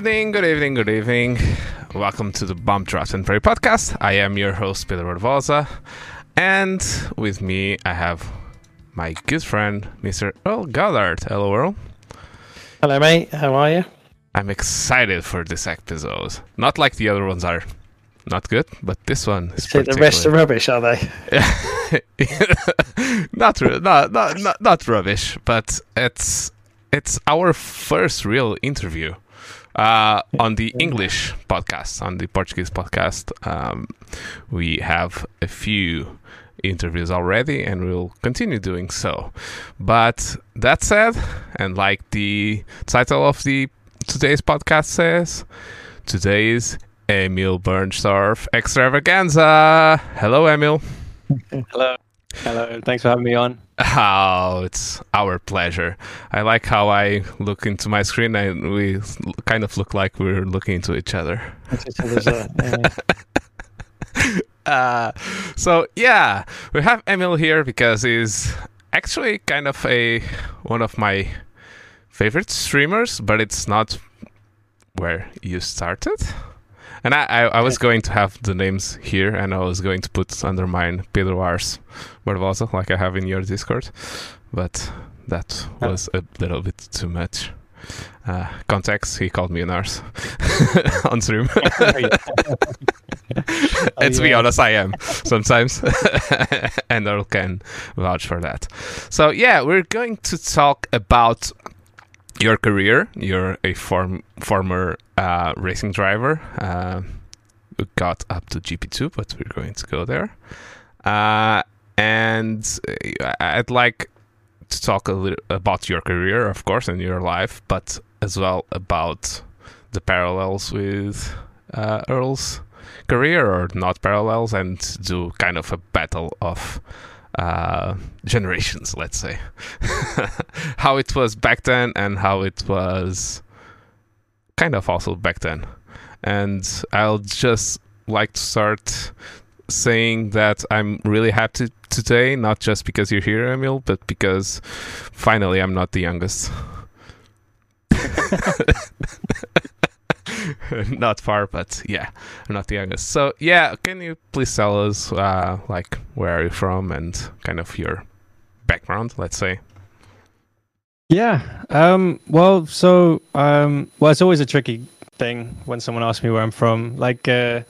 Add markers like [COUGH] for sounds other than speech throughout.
evening, good evening, good evening. Welcome to the Bump Draft and Pray podcast. I am your host, Pedro Barbosa, and with me I have my good friend, Mr. Earl Goddard. Hello, Earl. Hello, mate. How are you? I'm excited for this episode. Not like the other ones are not good, but this one is So the rest are rubbish, are they? [LAUGHS] not, not, not, not rubbish, but it's it's our first real interview uh, on the English podcast, on the Portuguese podcast. Um, we have a few interviews already, and we'll continue doing so. But that said, and like the title of the today's podcast says, today's Emil Bernstorff extravaganza. Hello, Emil. Hello. Hello. Thanks for having me on. Oh, it's our pleasure. I like how I look into my screen and we kind of look like we're looking into each other. [LAUGHS] Uh, so yeah, we have Emil here because he's actually kind of a one of my favorite streamers, but it's not where you started. And I, I, I was going to have the names here, and I was going to put under mine Pedro Ars Barbosa, like I have in your Discord, but that was a little bit too much. Uh, context, he called me an arse [LAUGHS] on stream. [LAUGHS] and to be honest, I am sometimes, [LAUGHS] and Earl can vouch for that. So yeah, we're going to talk about your career. You're a form, former uh, racing driver. Uh, got up to GP2, but we're going to go there. Uh, and uh, I'd like to talk a little about your career, of course, and your life, but as well about the parallels with uh, Earl's career or not parallels and do kind of a battle of uh, [LAUGHS] generations, let's say. [LAUGHS] how it was back then and how it was kind of also back then. And I'll just like to start saying that I'm really happy today, not just because you're here, Emil, but because finally I'm not the youngest. [LAUGHS] [LAUGHS] not far, but yeah, I'm not the youngest. So yeah, can you please tell us uh, like where are you from and kind of your background, let's say? Yeah. Um. Well. So. Um. Well, it's always a tricky thing when someone asks me where I'm from. Like. Uh,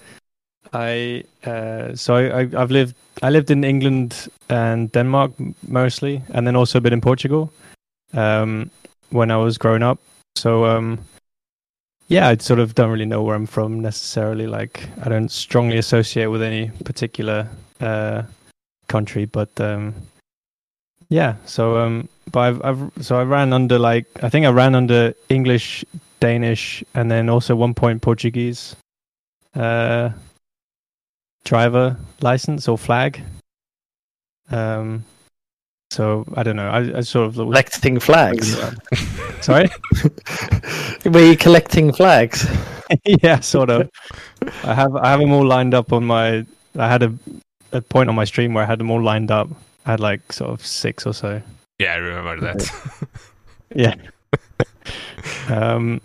I. Uh. So I. I I've lived. I lived in England and Denmark mostly, and then also a bit in Portugal. Um. When I was growing up. So. Um. Yeah, I sort of don't really know where I'm from necessarily. Like, I don't strongly associate with any particular uh, country, but um, yeah. So um, but I've, I've so I ran under like I think I ran under English, Danish, and then also one point Portuguese uh, driver license or flag. Um, so I don't know. I, I sort of Collecting flags. sorry. [LAUGHS] Were you collecting flags? [LAUGHS] yeah, sort of. I have I have them all lined up on my. I had a a point on my stream where I had them all lined up. I had like sort of six or so. Yeah, I remember that. [LAUGHS] Yeah. um,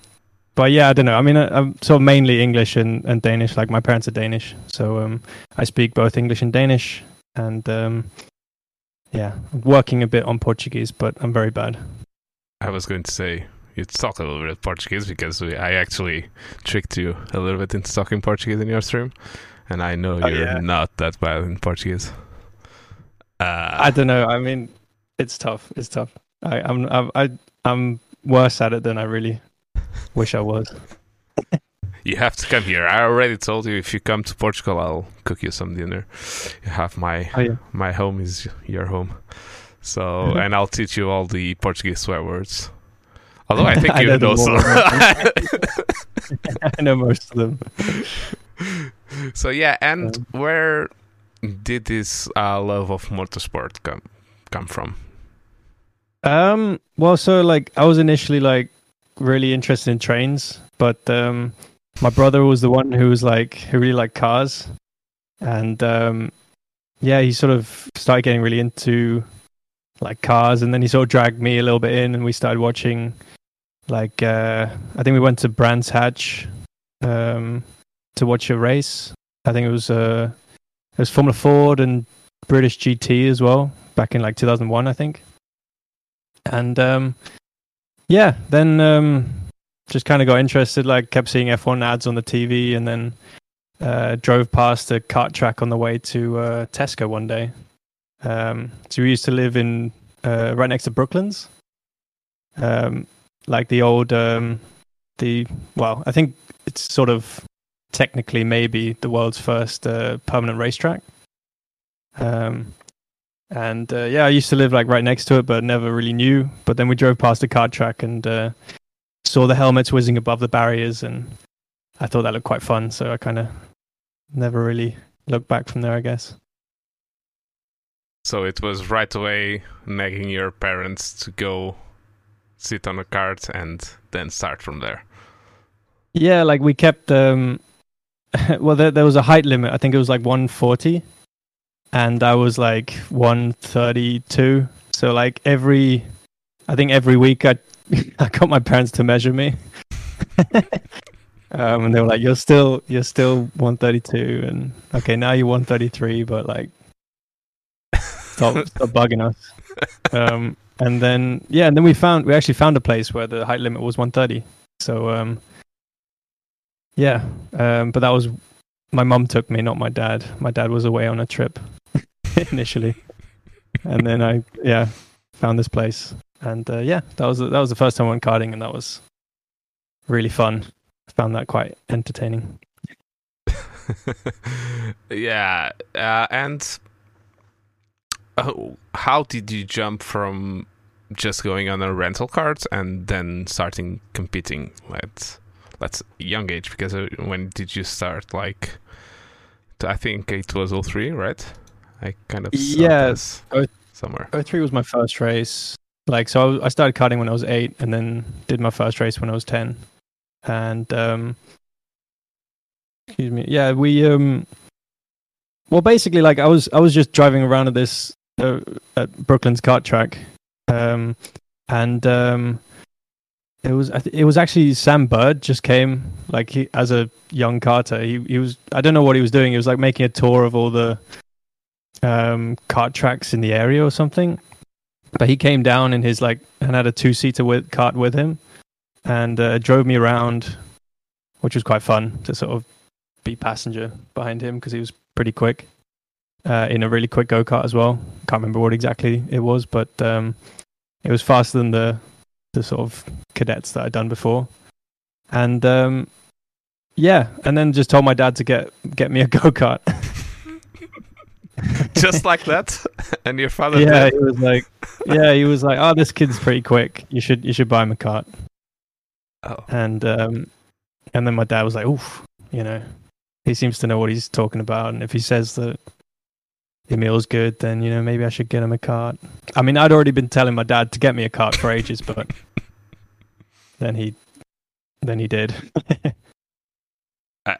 but yeah, I don't know. I mean, I, I'm sort of mainly English and, and Danish. Like my parents are Danish, so um, I speak both English and Danish. And um, yeah, I'm working a bit on Portuguese, but I'm very bad. I was going to say you talk a little bit of Portuguese because we, I actually tricked you a little bit into talking Portuguese in your stream, and I know Oh, you're yeah. not that bad in Portuguese. Uh, I don't know. I mean, it's tough. It's tough. I, I'm I'm I, I'm worse at it than I really wish I was. [LAUGHS] you have to come here. I already told you if you come to Portugal, I'll cook you some dinner. You have my Oh yeah. my home is your home, so and I'll teach you all the Portuguese swear words. Although I [LAUGHS] think you know know them some. [LAUGHS] I know most of them. so yeah, and where did this uh, love of motorsport come come from? Um. Well, so like I was initially like really interested in trains, but um, my brother was the one who was like who really liked cars, and um, yeah, he sort of started getting really into like cars, and then he sort of dragged me a little bit in, and we started watching like uh, I think we went to Brands Hatch um, to watch a race. I think it was uh, it was Formula Ford and British GT as well back in like 2001, I think. And um, yeah, then um, just kind of got interested. Like kept seeing F1 ads on the TV, and then uh, drove past a kart track on the way to uh, Tesco one day. Um, so we used to live in uh, right next to Brooklands, um, like the old um, the well, I think it's sort of technically maybe the world's first uh, permanent racetrack. Um, and uh, yeah, I used to live like right next to it, but never really knew. But then we drove past the kart track and uh, saw the helmets whizzing above the barriers, and I thought that looked quite fun. So I kind of never really looked back from there, I guess. So it was right away nagging your parents to go sit on a cart and then start from there. Yeah, like we kept. Um, [LAUGHS] well, there, there was a height limit. I think it was like 140, and I was like 132. So like every, I think every week I, [LAUGHS] I got my parents to measure me. [LAUGHS] um, and they were like, "You're still, you're still 132, and okay, now you're 133, but like, stop, [LAUGHS] stop bugging us." Um, and then yeah, and then we found we actually found a place where the height limit was 130. So um, yeah, um, but that was my mum took me, not my dad. My dad was away on a trip initially, and then I yeah found this place, and uh, yeah, that was that was the first time I went karting, and that was really fun. I found that quite entertaining. [LAUGHS] yeah, uh, and oh, how did you jump from just going on a rental cart and then starting competing at that's young age because uh, when did you start like i think it was 03 right i kind of yes yeah, somewhere 03 was my first race like so i started karting when i was 8 and then did my first race when i was 10 and um excuse me yeah we um well basically like i was i was just driving around at this uh, at brooklands kart track um and um it was it was actually Sam Bird just came like he, as a young karter. He he was I don't know what he was doing. He was like making a tour of all the um kart tracks in the area or something. But he came down in his like and had a two seater with cart with him and uh, drove me around, which was quite fun to sort of be passenger behind him because he was pretty quick uh, in a really quick go kart as well. Can't remember what exactly it was, but um, it was faster than the the sort of cadets that I'd done before, and um, yeah, and then just told my dad to get get me a [LAUGHS] go kart. [LAUGHS] just like that, [LAUGHS] and your father. Yeah, did? he was like, yeah, he was like, oh, this kid's pretty quick. You should you should buy him a cart Oh. And um, and then my dad was like, oof, you know, he seems to know what he's talking about, and if he says that the meal's good, then you know maybe I should get him a cart. I mean, I'd already been telling my dad to get me a cart for ages, but [LAUGHS] then he, then he did. uh,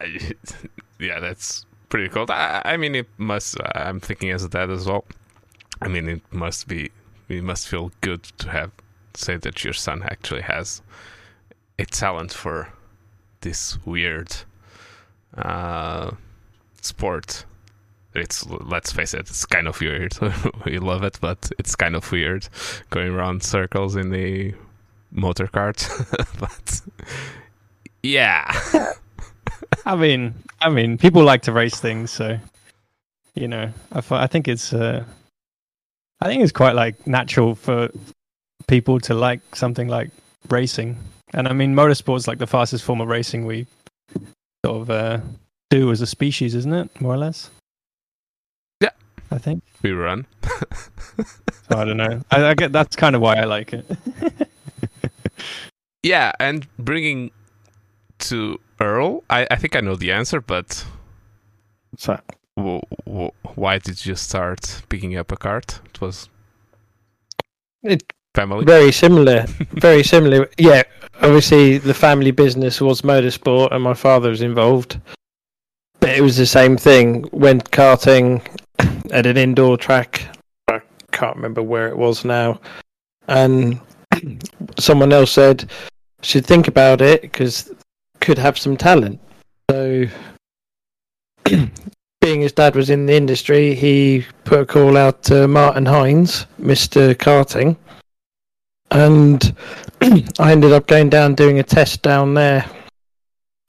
yeah, that's pretty cool. I, I, mean, it must. I'm thinking as that as well. I mean, it must be. It must feel good to have say that your son actually has a talent for this weird uh, sport it's let's face it, it's kind of weird. [LAUGHS] we love it, but it's kind of weird going around circles in the motor cart. [LAUGHS] but yeah, [LAUGHS] [LAUGHS] I mean, I mean, people like to race things, so you know, I I think it's uh, I think it's quite like natural for people to like something like racing, and I mean, motorsport's like the fastest form of racing we sort of uh, do as a species, isn't it? More or less. Yeah, I think we run. [LAUGHS] I don't know. I, I, get that's kind of why I like it. [LAUGHS] yeah, and bringing to Earl, I, I think I know the answer, but so w- w- why did you start picking up a cart? It was it family. Very similar. very similar. Yeah, obviously the family business was motorsport, and my father was involved. But it was the same thing. Went karting at an indoor track. I can't remember where it was now. And [CLEARS THROAT] someone else said, should think about it because could have some talent. So, [CLEARS THROAT] being his dad was in the industry, he put a call out to Martin Hines, Mister Karting, and [CLEARS THROAT] I ended up going down doing a test down there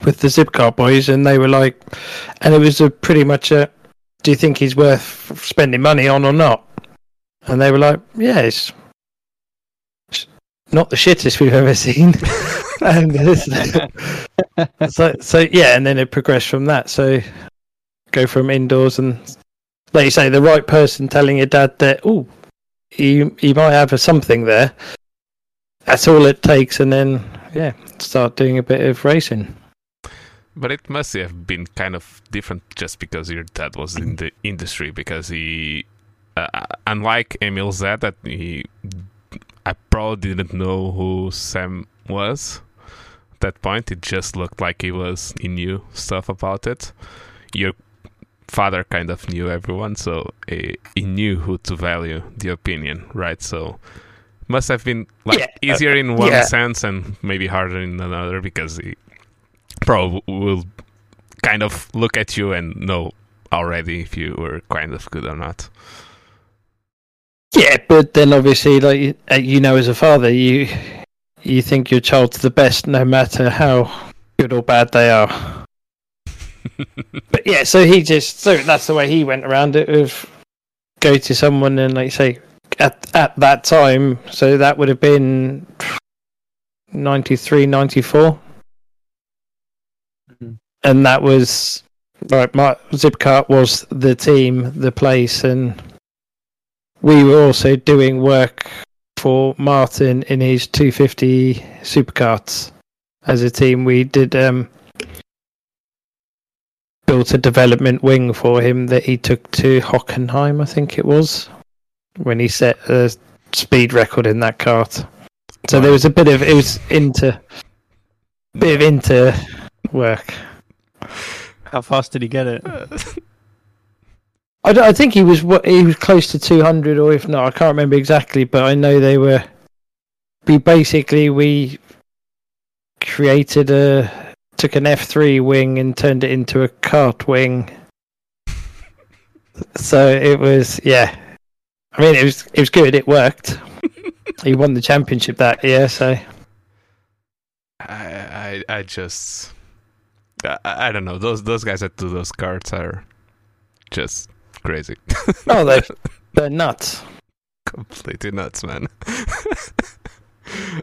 with the Zip Kart boys, and they were like, and it was a pretty much a, do you think he's worth spending money on or not? And they were like, yeah, not the shittest we've ever seen. [LAUGHS] and so, so yeah, and then it progressed from that. So go from indoors and, like you say, the right person telling your dad that, oh, you you might have a something there. That's all it takes, and then yeah, start doing a bit of racing. But it must have been kind of different just because your dad was in the industry. Because he, uh, unlike Emil said, that he, I probably didn't know who Sam was. At that point, it just looked like he was. He knew stuff about it. Your father kind of knew everyone, so he, he knew who to value the opinion, right? So must have been like Yeah, uh, easier in one yeah. sense and maybe harder in another because he probably will kind of look at you and know already if you were kind of good or not. Yeah, but then obviously, like uh, you know, as a father, you you think your child's the best, no matter how good or bad they are. but yeah, so he just so that's the way he went around it of go to someone and like say at at that time, so that would have been 93, 94. Mhm. and that was right. My zip Zipcart was the team, the place, and we were also doing work for Martin in his 250 superkarts as a team. We did um, built a development wing for him that he took to Hockenheim, I think it was, when he set a speed record in that cart. So there was a bit of it was into bit of into work. How fast did he get it? [LAUGHS] I, don't- I think he was what he was close to 200 or if not I can't remember exactly but I know they were we basically we created a took an F3 wing and turned it into a cart wing. So it was yeah. I mean it was it was good it worked. [LAUGHS] He won the championship that year so. I, I, I just, I, I don't know. Those those guys that do those cards are just crazy, no, [LAUGHS] they they're nuts completely nuts, man. [LAUGHS]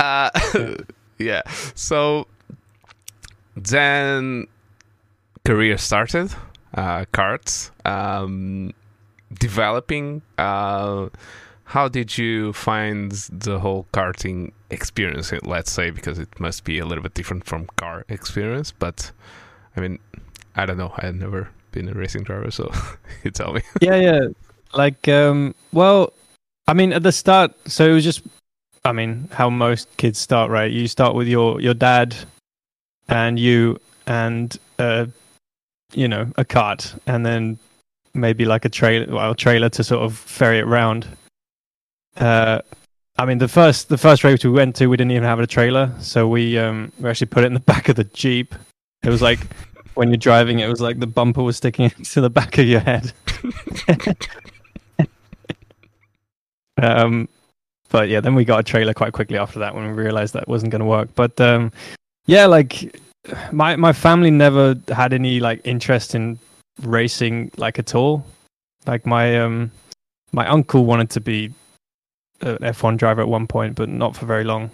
uh, [LAUGHS] yeah. So then career started, uh, cards, um, developing. Uh, how did you find the whole karting experience? Let's say because it must be a little bit different from car experience, but I mean, I don't know. I've never been a racing driver, so [LAUGHS] you tell me. [LAUGHS] yeah, yeah. Like, um, well, I mean, at the start, so it was just, I mean, how most kids start, right? You start with your your dad, and you, and uh, you know, a cart, and then maybe like a trailer, well, a trailer to sort of ferry it round. Uh, I mean, the first the first race we went to, we didn't even have a trailer, so we um we actually put it in the [LAUGHS] back of the jeep. It was like when you're driving, it was like the bumper was sticking [LAUGHS] to the back of your head. [LAUGHS] um, but yeah, then we got a trailer quite quickly after that when we realized that wasn't going to work. But um, yeah, like my my family never had any like interest in racing like at all. Like my um my uncle wanted to be an F1 driver at one point, but not for very long.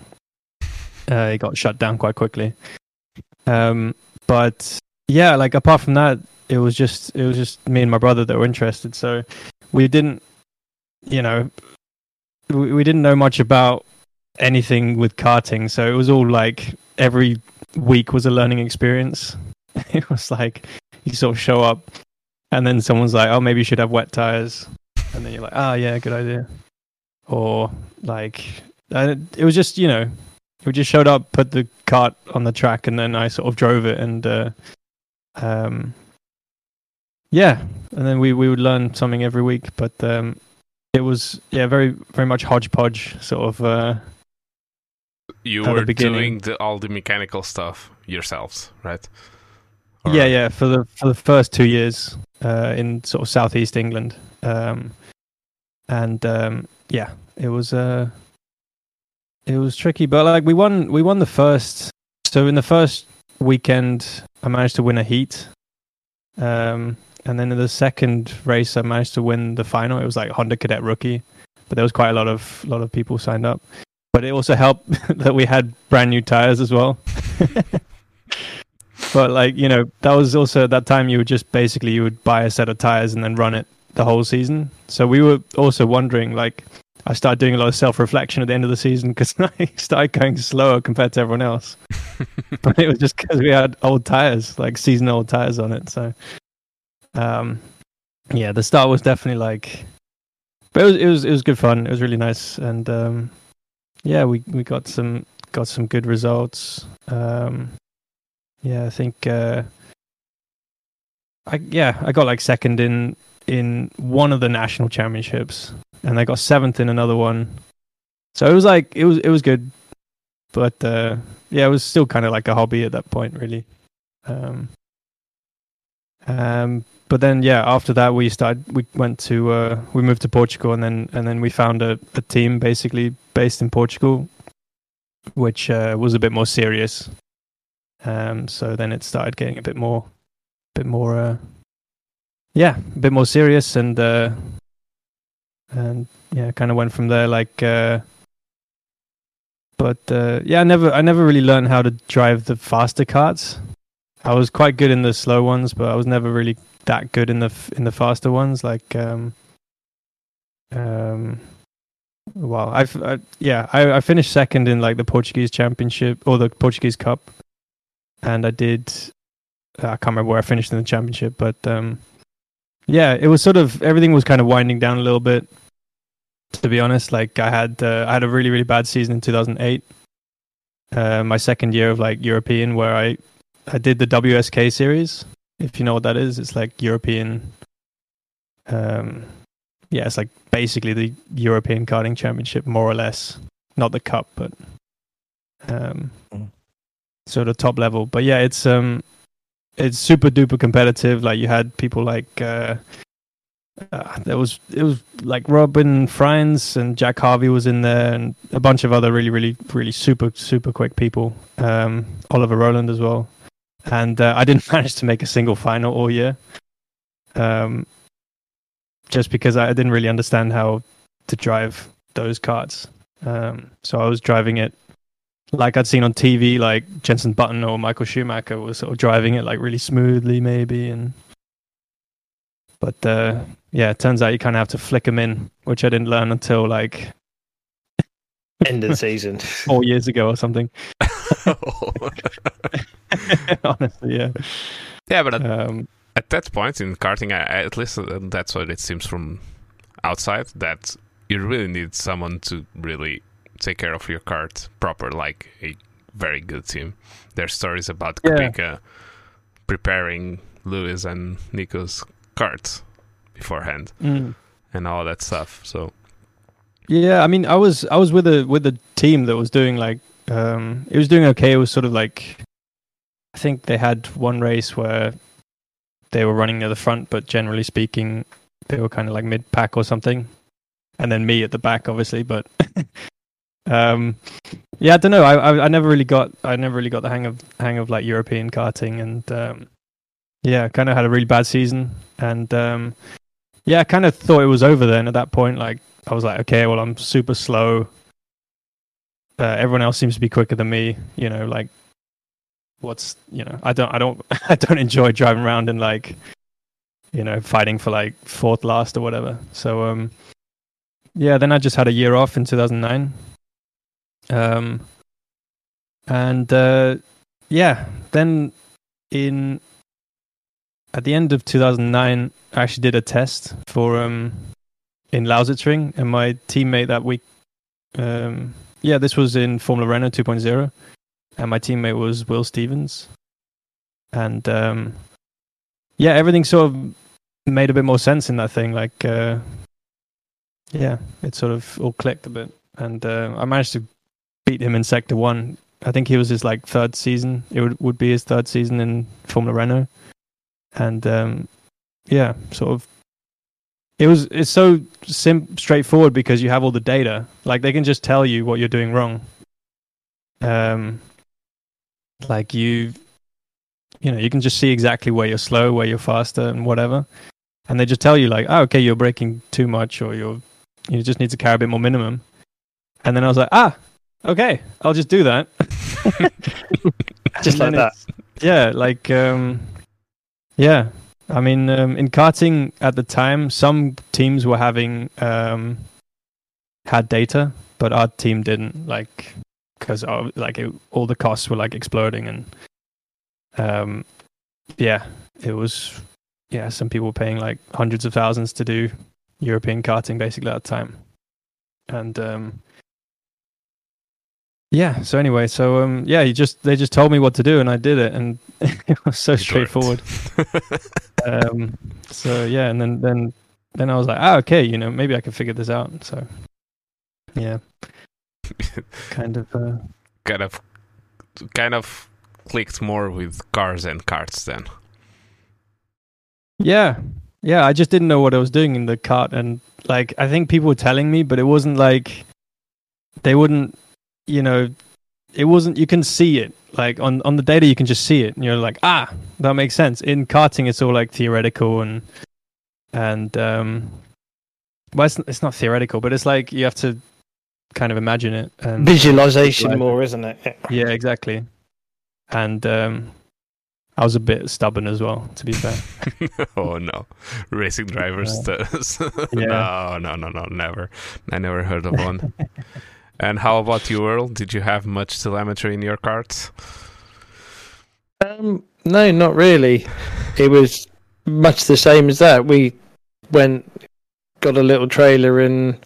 Uh, he got shut down quite quickly. Um, but yeah, like apart from that, it was just it was just me and my brother that were interested. So we didn't, you know, we, we didn't know much about anything with karting. So it was all like every week was a learning experience. [LAUGHS] It was like you sort of show up, and then someone's like, "Oh, maybe you should have wet tires," and then you're like, "Oh yeah, good idea." Or like, it was just you know, we just showed up, put the cart on the track, and then I sort of drove it, and uh, um, yeah, and then we we would learn something every week. But um, it was yeah, very very much hodgepodge sort of. Uh, you were doing the, all the mechanical stuff yourselves, right? yeah, yeah. For the for the first two years uh, in sort of southeast England, um, and um, yeah, it was uh, it was tricky, but like we won we won the first. So in the first weekend, I managed to win a heat, um, and then in the second race, I managed to win the final. It was like Honda Cadet Rookie, but there was quite a lot of lot of people signed up. But it also helped [LAUGHS] that we had brand new tires as well. [LAUGHS] but like you know that was also at that time you would just basically you would buy a set of tires and then run it the whole season so we were also wondering like i started doing a lot of self-reflection at the end of the season because [LAUGHS] i started going slower compared to everyone else. [LAUGHS] But it was just because we had old tires like season old tires on it so um yeah the start was definitely like but it was it was it was good fun. It was really nice and um yeah we we got some got some good results. Um yeah, I think uh I yeah, I got like second in in one of the national championships and I got seventh in another one. So it was like it was it was good. But uh yeah, it was still kind of like a hobby at that point really. Um um but then yeah, after that we started we went to uh we moved to Portugal and then and then we found a, a team basically based in Portugal which uh, was a bit more serious um, so then it started getting a bit more, bit more, uh, yeah, a bit more serious, and uh, and yeah, kind of went from there. Like, uh, but uh, yeah, I never, I never really learned how to drive the faster karts. I was quite good in the slow ones, but I was never really that good in the in the faster ones. Like, um, um, well, I've, I, yeah, I, I finished second in like the Portuguese Championship or the Portuguese Cup and I did. I can't remember where I finished in the championship, but um, yeah, it was sort of everything was kind of winding down a little bit. To be honest, like I had uh, I had a really really bad season in 2008, uh, my second year of like European, where I I did the WSK series. If you know what that is, it's like European. Um, yeah, it's like basically the European karting championship, more or less. Not the cup, but um, Mm. sort of top level. But yeah, it's um, it's super duper competitive. Like you had people like uh, uh, there was it was like Robin Frijns and Jack Harvey was in there, and a bunch of other really really really super super quick people. Um, Oliver Rowland as well, and uh, I didn't [LAUGHS] manage to make a single final all year. Um, just because I didn't really understand how to drive those carts. Um, so I was driving it like I'd seen on TV, like Jensen Button or Michael Schumacher was sort of driving it like really smoothly, maybe. And but uh, yeah, it turns out you kind of have to flick them in, which I didn't learn until like [LAUGHS] End of the season. [LAUGHS] four years ago or something. [LAUGHS] Honestly, yeah. yeah, but at, Um, at that point in karting, I, I- at least uh, that's what it seems from outside, that you really need someone to really take care of your kart proper, like a very good team. There's stories about Yeah. Kubica preparing Lewis and Nico's karts beforehand mm. and all that stuff. So Yeah, I mean, I was I was with a with a team that was doing like um, it was doing okay. It was sort of like I think they had one race where they were running near the front, but generally speaking, they were kind of like mid pack or something, and then me at the back, obviously. But [LAUGHS] um, yeah, I don't know. I, I I never really got I never really got the hang of hang of like European karting, and um, yeah, kind of had a really bad season, and um, yeah, I kind of thought it was over then at that point. Like I was like, okay, well, I'm super slow. Uh, everyone else seems to be quicker than me. You know, like what's you know, I don't, I don't, [LAUGHS] I don't enjoy driving around and like, you know, fighting for like fourth last or whatever. So, um, yeah, then I just had a year off in 2009. Um, and uh, yeah, then in at the end of 2009, I actually did a test for um in Lausitzring, and my teammate that week, um, yeah, this was in Formula Renault 2.0, and my teammate was Will Stevens, and um, yeah, everything sort of made a bit more sense in that thing. Like, uh, yeah, it sort of all clicked a bit, and uh, I managed to beat him in Sector One. I think he was his like third season. It would would be his third season in Formula Renault, and um, yeah, sort of. It was it's so sim straightforward because you have all the data. Like they can just tell you what you're doing wrong. Um, like you, you know, you can just see exactly where you're slow, where you're faster, and whatever. And they just tell you like, oh, okay, you're braking too much, or you're you just need to carry a bit more minimum. And then I was like, ah, okay, I'll just do that. [LAUGHS] Just like that. Yeah, like um, yeah. I mean, um, in karting at the time, some teams were having um, had data, but our team didn't. Like, because like it, all the costs were like exploding, and um, yeah, it was yeah. Some people were paying like hundreds of thousands to do European karting basically at the time, and um, yeah. So anyway, so um, yeah, you just they just told me what to do, and I did it, and [LAUGHS] it was so straightforward. [LAUGHS] um, so yeah, and then then then I was like, ah, okay, you know, maybe I can figure this out. So yeah, [LAUGHS] kind of. Uh, kind of, kind of clicked more with cars and carts then. Yeah. Yeah, I just didn't know what I was doing in the cart and like I think people were telling me, but it wasn't like they wouldn't you know it wasn't you can see it. Like on on the data you can just see it and you're like, ah, that makes sense. In karting it's all like theoretical and and um well it's, it's not theoretical, but it's like you have to kind of imagine it and Visualization Visualize it. more, isn't it? Yeah. [LAUGHS] yeah, exactly. And um I was a bit stubborn as well, to be fair. [LAUGHS] oh no, racing drivers. does. [LAUGHS] Yeah. No, no, no, no, never. I never heard of one. And how about you, Earl? Did you have much telemetry in your carts? Um, no, not really. It was much the same as that. We went, got a little trailer, and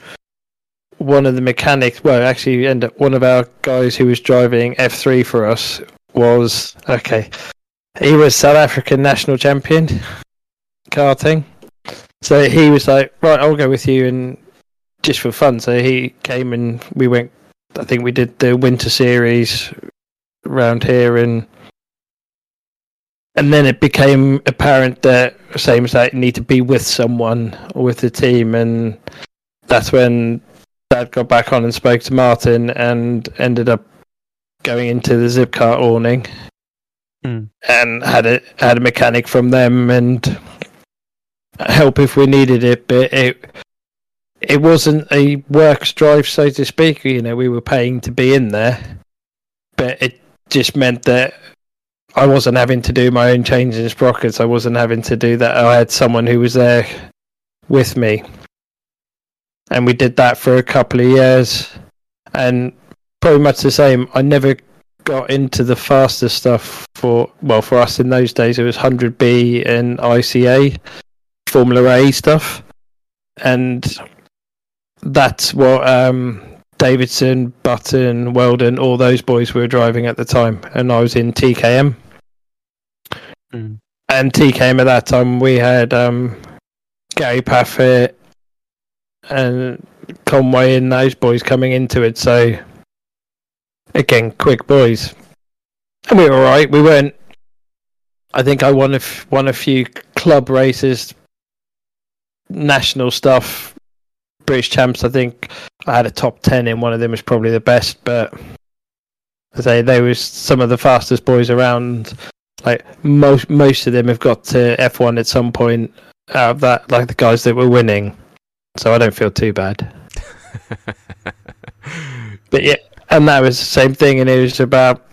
one of the mechanics, well, actually, end up one of our guys who was driving F3 for us was okay. He was South African national champion karting. So he was like, right, I'll go with you, and just for fun. So he came and we went. I think we did the winter series around here, and and then it became apparent that same as that you need to be with someone or with the team, and that's when Dad got back on and spoke to Martin, and ended up going into the Zip Kart awning, Hmm. and had a had a mechanic from them and help if we needed it, but it it wasn't a works drive, so to speak. You know, we were paying to be in there, but it just meant that I wasn't having to do my own changes in sprockets. I wasn't having to do that. I had someone who was there with me, and we did that for a couple of years, and pretty much the same. I never got into the faster stuff for well for us in those days. It was 100B and ICA, Formula A stuff, and that's what um, Davidson, Button, Weldon, all those boys were driving at the time, and I was in TKM. Mm. And TKM at that time, we had um, Gary Paffett and Conway and those boys coming into it. So again, quick boys, and we were all right. We weren't. I think I won a f- won a few club races, national stuff, British champs. I think I had a top ten in one of them. Was probably the best, but I say they was some of the fastest boys around. Like most most of them have got to F one at some point out of that. Like the guys that were winning, so I don't feel too bad. [LAUGHS] But yeah, and that was the same thing, and it was about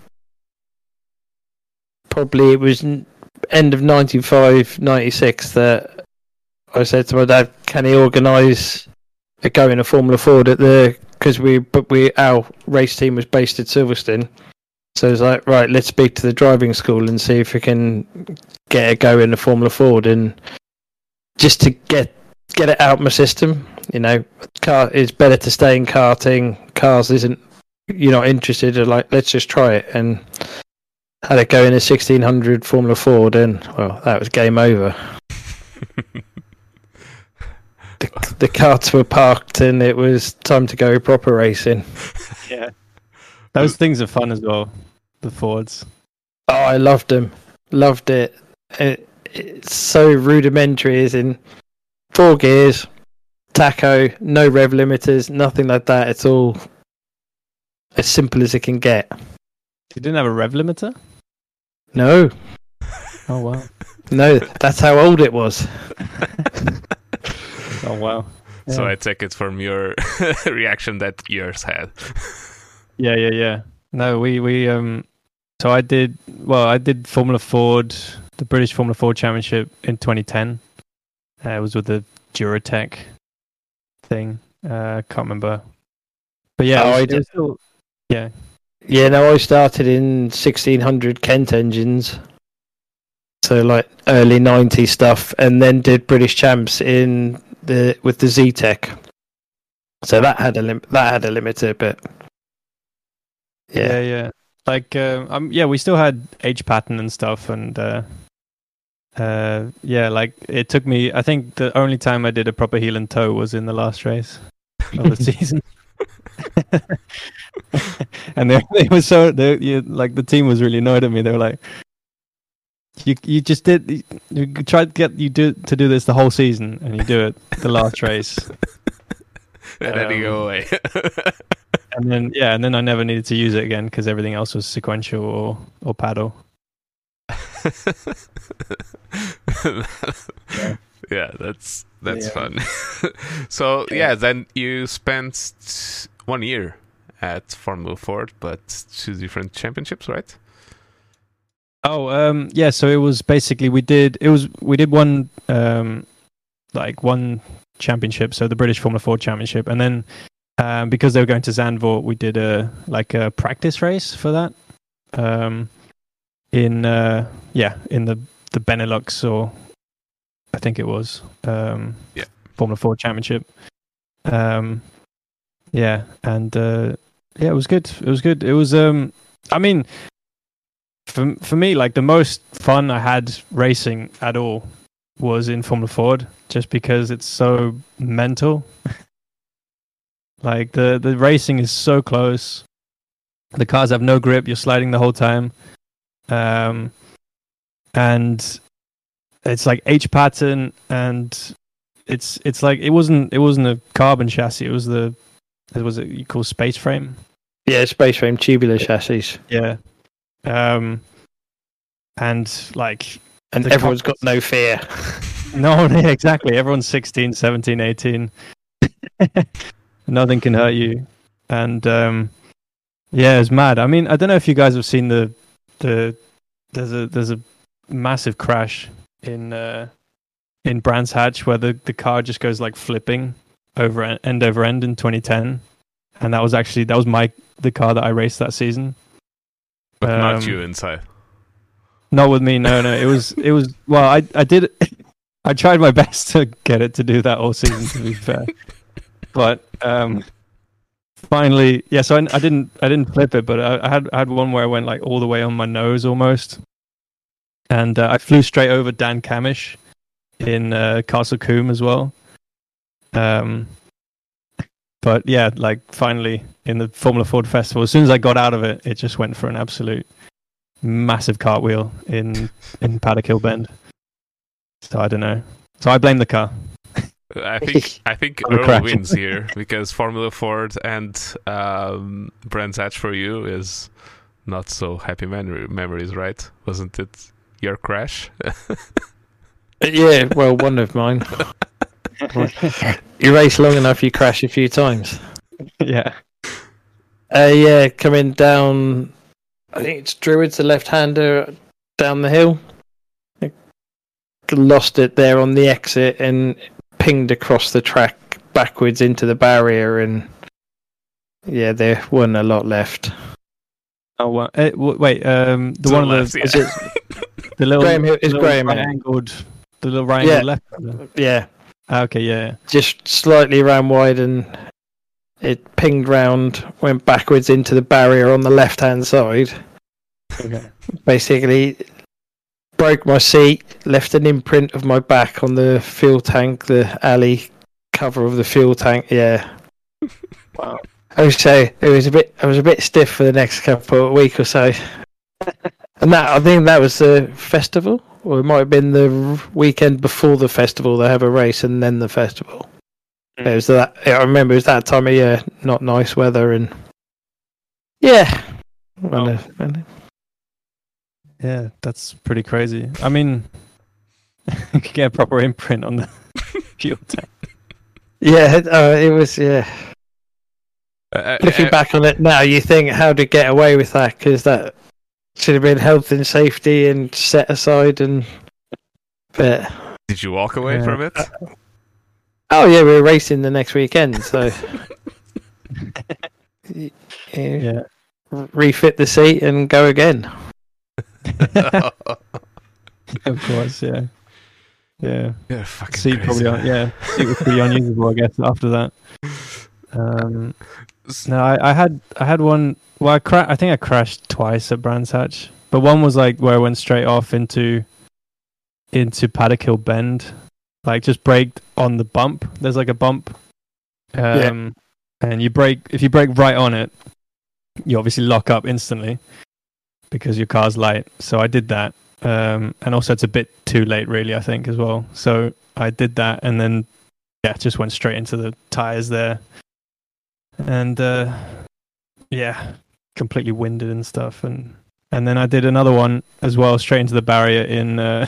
probably it was end of 95, 96 that I said to my dad, "Can he organise a go in a Formula Ford at the?" Because we, but we our race team was based at Silverstone, so it's like, right, let's speak to the driving school and see if we can get a go in the Formula Ford, and just to get get it out my system. You know, car it's better to stay in karting. Cars isn't you're not interested. Like, let's just try it. And had it go in a 1600 Formula Ford, and well, that was game over. The, the carts were parked, and it was time to go proper racing. [LAUGHS] Yeah. Those things are fun as well. The Fords. Oh, I loved them. Loved it. it it's so rudimentary, as in four gears, tacho, no rev limiters, nothing like that. It's all as simple as it can get. You didn't have a rev limiter? No, Oh wow. no, that's how old it was. [LAUGHS] Oh wow. So I take it from your [LAUGHS] reaction that yours had. [LAUGHS] Yeah, yeah, yeah. No, we we um. So I did well. I did Formula Ford, the British Formula Ford Championship in 2010. Uh, it was with the Duratec thing. Uh, can't remember. But yeah, Oh, I it did- still- yeah. Yeah, no, I started in 1600 Kent engines. So like early 90s stuff and then did British champs in the with the Zetec. So that had a lim- that had a limiter but yeah, yeah. yeah. Like, um, um, yeah, we still had H pattern and stuff, and uh, uh, yeah, like it took me. I think the only time I did a proper heel and toe was in the last race of the [LAUGHS] season. [LAUGHS] and they, they were so they, you, like the team was really annoyed at me. They were like, "You you just did you, tried to get you do to do this the whole season, and you do it the last race." [LAUGHS] and then you go Um, away. [LAUGHS] and then yeah, and then I never needed to use it again because everything else was sequential or or paddle. [LAUGHS] yeah. that's that's Yeah. fun. so yeah, then you spent one year at Formula Ford, but two different championships, right? Oh, um, yeah. So it was basically we did it was we did one um, like one championship, so the British Formula Ford Championship, and then um, because they were going to Zandvoort, we did a like a practice race for that. Um, in uh, yeah, in the the Benelux or I think it was um, Yeah. Formula Ford Championship. Um, yeah, and uh, yeah, it was good. It was good. It was um, I mean for for me, like the most fun I had racing at all was in Formula Ford, just because it's so mental. [LAUGHS] like the the racing is so close, the cars have no grip. You're sliding the whole time, um, and it's like H pattern, and it's it's like it wasn't it wasn't a carbon chassis. It was the it was it you call space frame. Yeah, space frame tubular chassis. Yeah. Um, and like, And everyone's got no fear. [LAUGHS] no, exactly. Everyone's 16, 17, 18. [LAUGHS] Nothing can hurt you. And, um, yeah, it's mad. I mean, I don't know if you guys have seen the, the, there's a, there's a massive crash in, uh, in Brands Hatch where the, the car just goes like flipping over end over end in 2010. And that was actually, that was my, the car that I raced that season. But not Um, you inside. Not with me. No, no. It was. It was. Well, I. I did. [LAUGHS] I tried my best to get it to do that all season. To be fair, but um, finally, yeah. So I, I didn't. I didn't flip it, but I, I had. I had one where I went like all the way on my nose almost, and uh, I flew straight over Dan Cammish in uh, Castle Combe as well. Um, but yeah, like finally in the Formula Ford Festival, as soon as I got out of it, it just went for an absolute massive cartwheel in [LAUGHS] in Paddock Hill Bend. So I don't know. So I blame the car. I think I think [LAUGHS] I'm Earl crash. wins [LAUGHS] here because Formula Ford and um, Brands Hatch for you is not so happy memory, memories, right? Wasn't it your crash? yeah, well, one of mine. [LAUGHS] you race long enough, you crash a few times. yeah. Uh, yeah, coming down. I think it's Druids, the left-hander, down the hill. I lost it there on the exit and pinged across the track backwards into the barrier, and yeah, there wasn't a lot left. Oh well, eh, w- wait. Um, the To one the of the, left, Is it- the little Graham Hill- it's little Graham right angled, the little right Yeah. left. yeah, Ah, okay, yeah, just slightly ran wide and it pinged round, went backwards into the barrier on the left-hand side. Okay. basically broke my seat, left an imprint of my back on the fuel tank, the alley cover of the fuel tank. Yeah, [LAUGHS] Wow. I would say it was a bit. I was a bit stiff for the next couple of week or so, [LAUGHS] and that I think that was the festival, or it might have been the weekend before the festival. They have a race and then the festival. Mm. It was that. I remember it was that time of year, not nice weather, and yeah. Oh. And, uh, and- Yeah, that's pretty crazy. I mean, [LAUGHS] you could get a proper imprint on the [LAUGHS] fuel tank. yeah, uh, it was. Yeah, Uh, looking uh, back on it now, you think how to get away with that because that should have been health and safety and set aside and. But did you walk away Yeah. from it? Uh, oh yeah, we were racing the next weekend, so. Yeah, [LAUGHS] Yeah. refit the seat and go again. [LAUGHS] Of course, yeah. Yeah. You're fucking Seat crazy. probably yeah. Seat was pretty [LAUGHS] unusable, I guess, after that. Um no, I, I had I had one well I cra- I think I crashed twice at Brands Hatch. But one was like where I went straight off into into Paddock Hill Bend. Like just braked on the bump. There's like a bump. Um and you brake if you brake right on it, you obviously lock up instantly because your car's light. So I did that. Um, and also it's a bit too late, really, I think, as well. So I did that, and then yeah, just went straight into the tires there, and uh, yeah, completely winded and stuff, and and then I did another one as well, straight into the barrier in uh,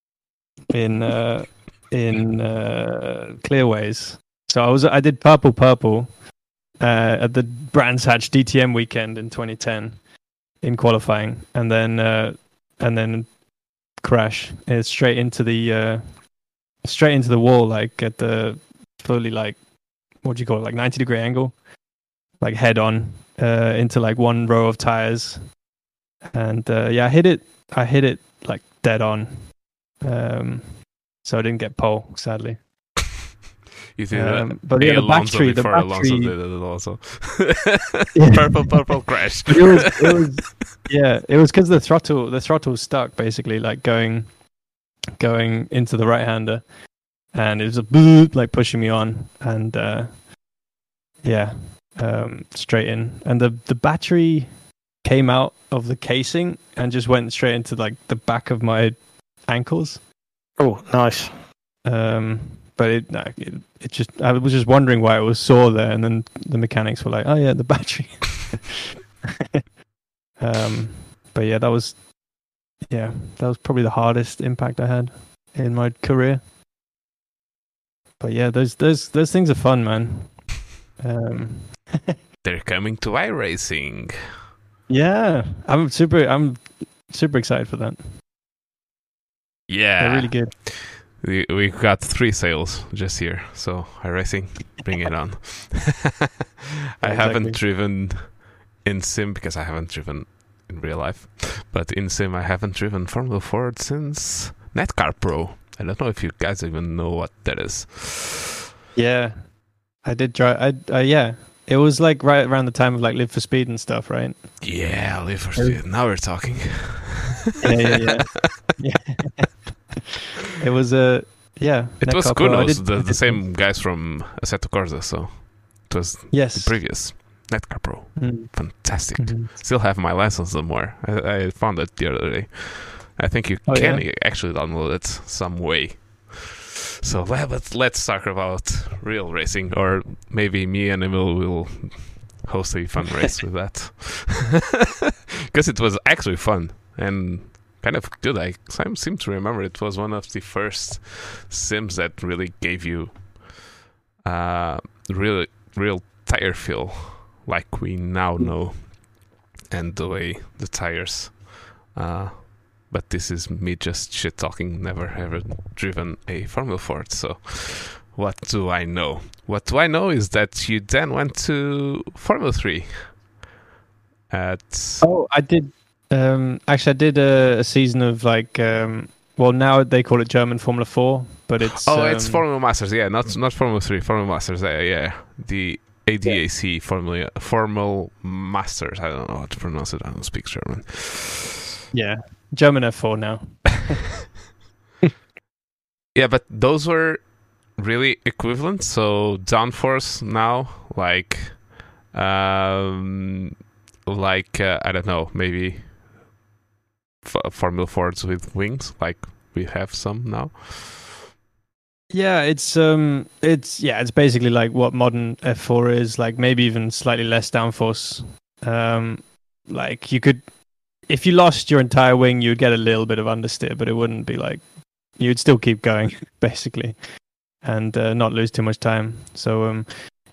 [LAUGHS] in uh, in uh, Clearways. So I was I did purple purple uh, at the Brands Hatch DTM weekend in 2010 in qualifying, and then uh, and then crash straight into the uh, straight into the wall, like at the fully like what do you call it, like 90 degree angle, like head on uh, into like one row of tires, and uh, yeah, I hit it. I hit it like dead on. Um, so I didn't get pole, sadly. [LAUGHS] You did Um, um, but yeah, the Alonso battery, the Alonso battery, also. [LAUGHS] [LAUGHS] Purple, purple crash. it was, it was, yeah, it was because the throttle, the throttle stuck basically, like going, going into the right hander, and it was a boop, like pushing me on, and uh, yeah, um, straight in, and the the battery came out of the casing and just went straight into like the back of my ankles. Oh, nice. Um, but it, it, it just, I was just wondering why it was sore there, and then the mechanics were like, "Oh yeah, the battery." [LAUGHS] um, but yeah, that was, yeah, that was probably the hardest impact I had in my career. But yeah, those those those things are fun, man. Um, [LAUGHS] They're coming to iRacing. yeah, I'm super, I'm super excited for that. Yeah. They're really good. We we got three sales just here, so iRacing, bring it on. [LAUGHS] I haven't driven in sim because I haven't driven in real life, but in sim I haven't driven Formula Ford since netKar Pro. I don't know if you guys even know what that is. Yeah, I did drive. I, uh, yeah, it was like right around the time of like Live for Speed and stuff, right? Yeah, live for speed. Now we're talking. Yeah, yeah, yeah. yeah. [LAUGHS] it was a yeah. It was Kunos, did- the, the same guys from Assetto Corsa, so it was the Yes. previous netKar Pro. Mm, Fantastic. mhm. Still have my license somewhere. I, I found it the other day. I think you Oh, can yeah? actually download it some way. So, well, but let's talk about real racing, or maybe me and Emil will host a fun [LAUGHS] race with that, [LAUGHS] because it was actually fun and kind of good. I seem seem to remember it was one of the first sims that really gave you uh, real real tire feel like we now know and the way the tires uh, but this is me just shit talking never ever driven a formula ford so what do i know what do i know is that you then went to formula 3 at Oh, I did. Um, actually, I did a, a season of like. Um, well, now they call it German Formula Four, but it's. oh it's um, formula masters yeah not not formula 3 formula masters yeah, yeah the ADAC Formula Formel Masters. I don't know how to pronounce it. I don't speak German. Yeah, German F4 now. [LAUGHS] Yeah, but those were really equivalent. So downforce now, like um, like uh, I don't know, maybe f- Formula Fords with wings, like we have some now. Yeah, it's um, it's yeah, it's basically like what modern F4 is, like maybe even slightly less downforce. Um, like you could, if you lost your entire wing, you'd get a little bit of understeer, but it wouldn't be like you'd still keep going [LAUGHS] basically, and uh, not lose too much time. So um,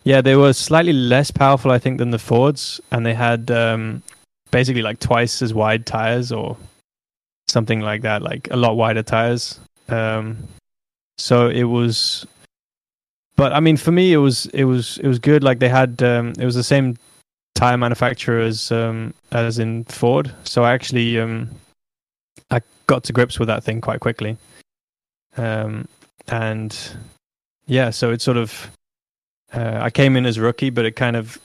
yeah, they were slightly less powerful, I think, than the Fords, and they had um, basically like twice as wide tires or something like that, like a lot wider tires. Um, so it was, but I mean, for me, it was it was it was good. Like they had, um, it was the same tire manufacturer as um, as in Ford. So I actually um, I got to grips with that thing quite quickly. Um, and yeah, so it's sort of uh, I came in as rookie, but it kind of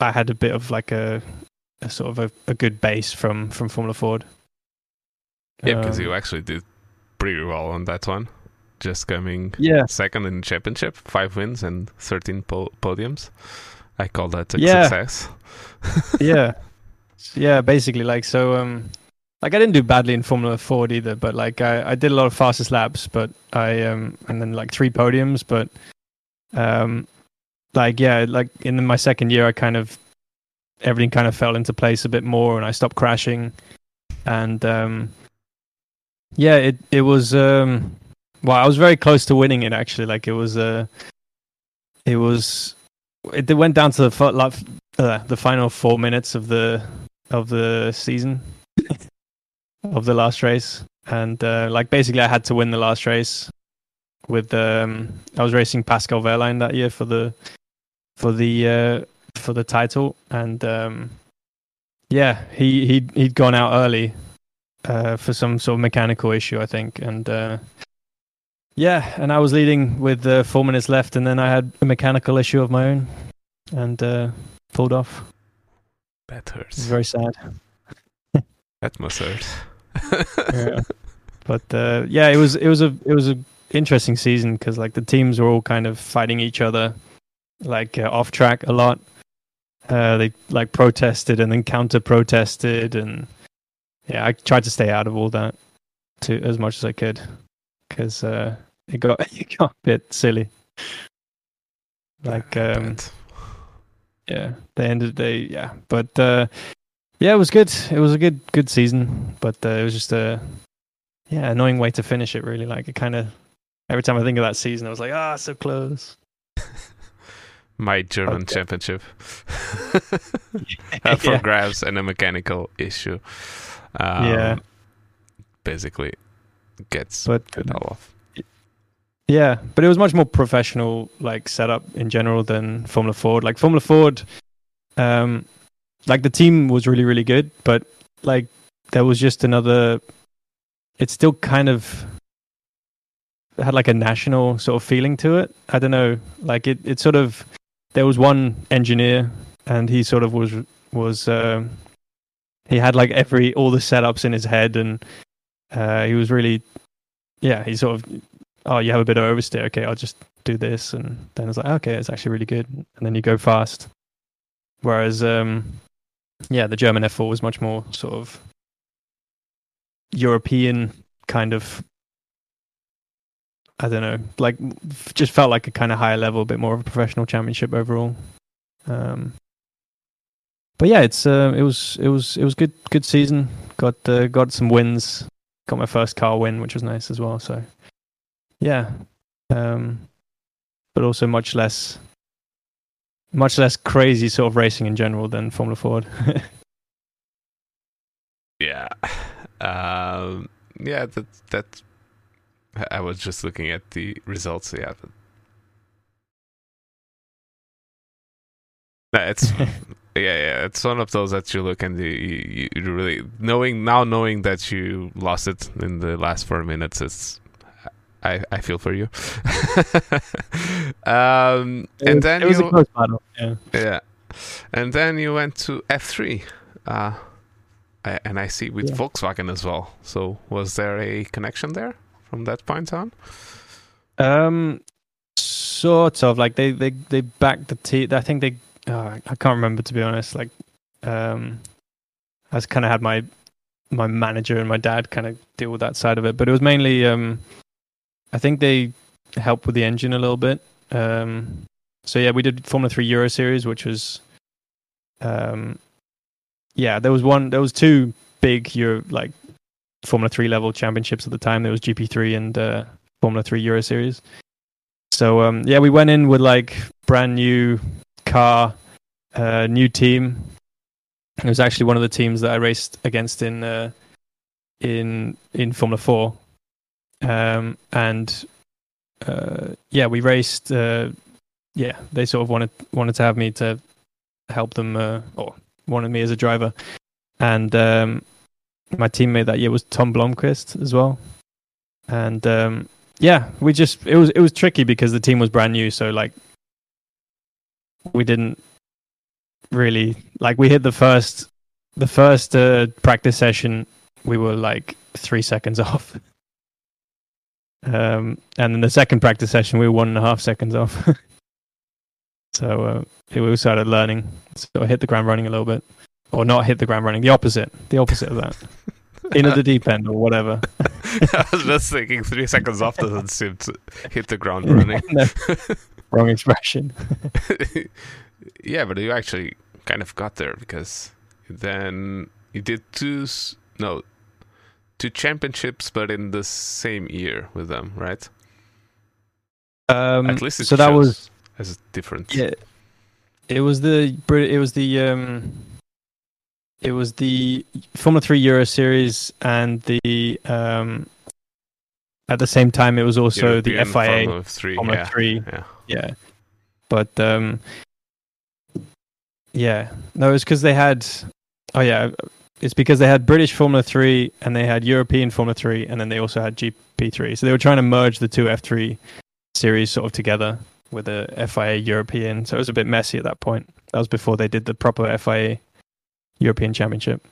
I had a bit of like a, a sort of a, a good base from from Formula Ford. Yeah, because Um, you actually did pretty well on that one. Just coming yeah second in the championship, five wins and 13 po- podiums. I call that a Yeah. success. [LAUGHS] yeah yeah basically like so um like i didn't do badly in formula ford either but like i i did a lot of fastest laps but i um and then like three podiums but um like yeah like in my second year i kind of everything kind of fell into place a bit more and i stopped crashing and um yeah it it was um well i was very close to winning it actually like it was uh it was it went down to the like, uh, the final four minutes of the of the season. [LAUGHS] Of the last race. And uh, like basically i had to win the last race with um i was racing pascal Wehrlein that year for the for the uh for the title. And um yeah he he'd, he'd gone out early uh for some sort of mechanical issue i think. And uh yeah and i was leading with uh, four minutes left and then i had a mechanical issue of my own and uh pulled off That hurts. very sad [LAUGHS] That must hurt. [LAUGHS] yeah. But uh, yeah, it was it was a it was a interesting season because like the teams were all kind of fighting each other, like uh, off track a lot. Uh, they like protested and then counter protested, and yeah, I tried to stay out of all that to as much as I could because uh, it got [LAUGHS] it got a bit silly. Like um, yeah, the end of the day, yeah. But uh, yeah, it was good. It was a good good season, but uh, it was just a yeah annoying way to finish it. Really, like it kind of every time I think of that season, I was like, ah, so close. [LAUGHS] my German Okay. championship [LAUGHS] for Yeah. grabs and a mechanical issue. Um, Yeah. Basically, gets But all off. yeah, but it was much more professional, like setup in general than Formula Ford. Like Formula Ford, um, like the team was really really good, but like there was just another. It's still kind of had like a national sort of feeling to it. I don't know, like it. It sort of there was one engineer, and he sort of was was um, he had like every all the setups in his head, and uh, he was really yeah. He sort of oh, you have a bit of oversteer. Okay, I'll just do this, and then it's like, okay, it's actually really good, and then you go fast. Whereas, um, yeah, the German F4 was much more sort of European kind of. I don't know, like just felt like a kind of higher level, a bit more of a professional championship overall. Um, but yeah, it's uh, it was it was it was good good season. Got uh, got some wins. Got my first car win, which was nice as well. So yeah um but also much less much less crazy sort of racing in general than formula ford [LAUGHS] Yeah. Um, yeah, that that I was just looking at the results. Yeah. [LAUGHS] No, it's yeah, yeah. It's one of those that you look and you, you, you really knowing now knowing that you lost it in the last four minutes. It's I I feel for you. [LAUGHS] um, and then it was you a close battle yeah yeah, and then you went to F three. Uh, and I see with Yeah. Volkswagen as well. So was there a connection there from that point on? um sort of like they they they backed the team i think they uh, I can't remember to be honest. Like, um, I was kind of had my my manager and my dad kind of deal with that side of it, but it was mainly um, I think they helped with the engine a little bit. Um, so yeah, we did Formula Three Euro Series, which was, um, yeah, there was one, there was two big Euro like Formula Three level championships at the time. There was GP Three and uh, Formula Three Euro Series. So um, yeah, we went in with like brand new car, uh, new team. It was actually one of the teams that I raced against in uh, in in Formula Four, um, and uh, yeah, we raced. Uh, yeah, they sort of wanted wanted to have me to help them, uh, or wanted me as a driver, and um, my teammate that year was Tom Blomqvist as well, and um, yeah, we just it was it was tricky because the team was brand new, so like we didn't really like we hit the first the first uh, practice session we were like three seconds [LAUGHS] off. Um and then the second practice session we were one and a half seconds off. [LAUGHS] So uh, we started learning so I hit the ground running a little bit. Or not hit the ground running the opposite the opposite of that. [LAUGHS] Into the deep end or whatever. I was just thinking three seconds off doesn't seem to hit the ground running. No, wrong expression [LAUGHS] yeah, but you actually kind of got there because then you did two, no, two championships, but in the same year with them, right? um At least so that was as different. Yeah, it was the It was the um, it was the Formula Three Euro Series and the um, at the same time it was also European the FIA Formula Three. Formula yeah. Three. Yeah. Yeah, but um, yeah, no, it's because they had. Oh yeah, it's because they had British Formula Three and they had European Formula Three, and then they also had GP Three. So they were trying to merge the two F three series sort of together with a FIA European. So it was a bit messy at that point. That was before they did the proper FIA European Championship.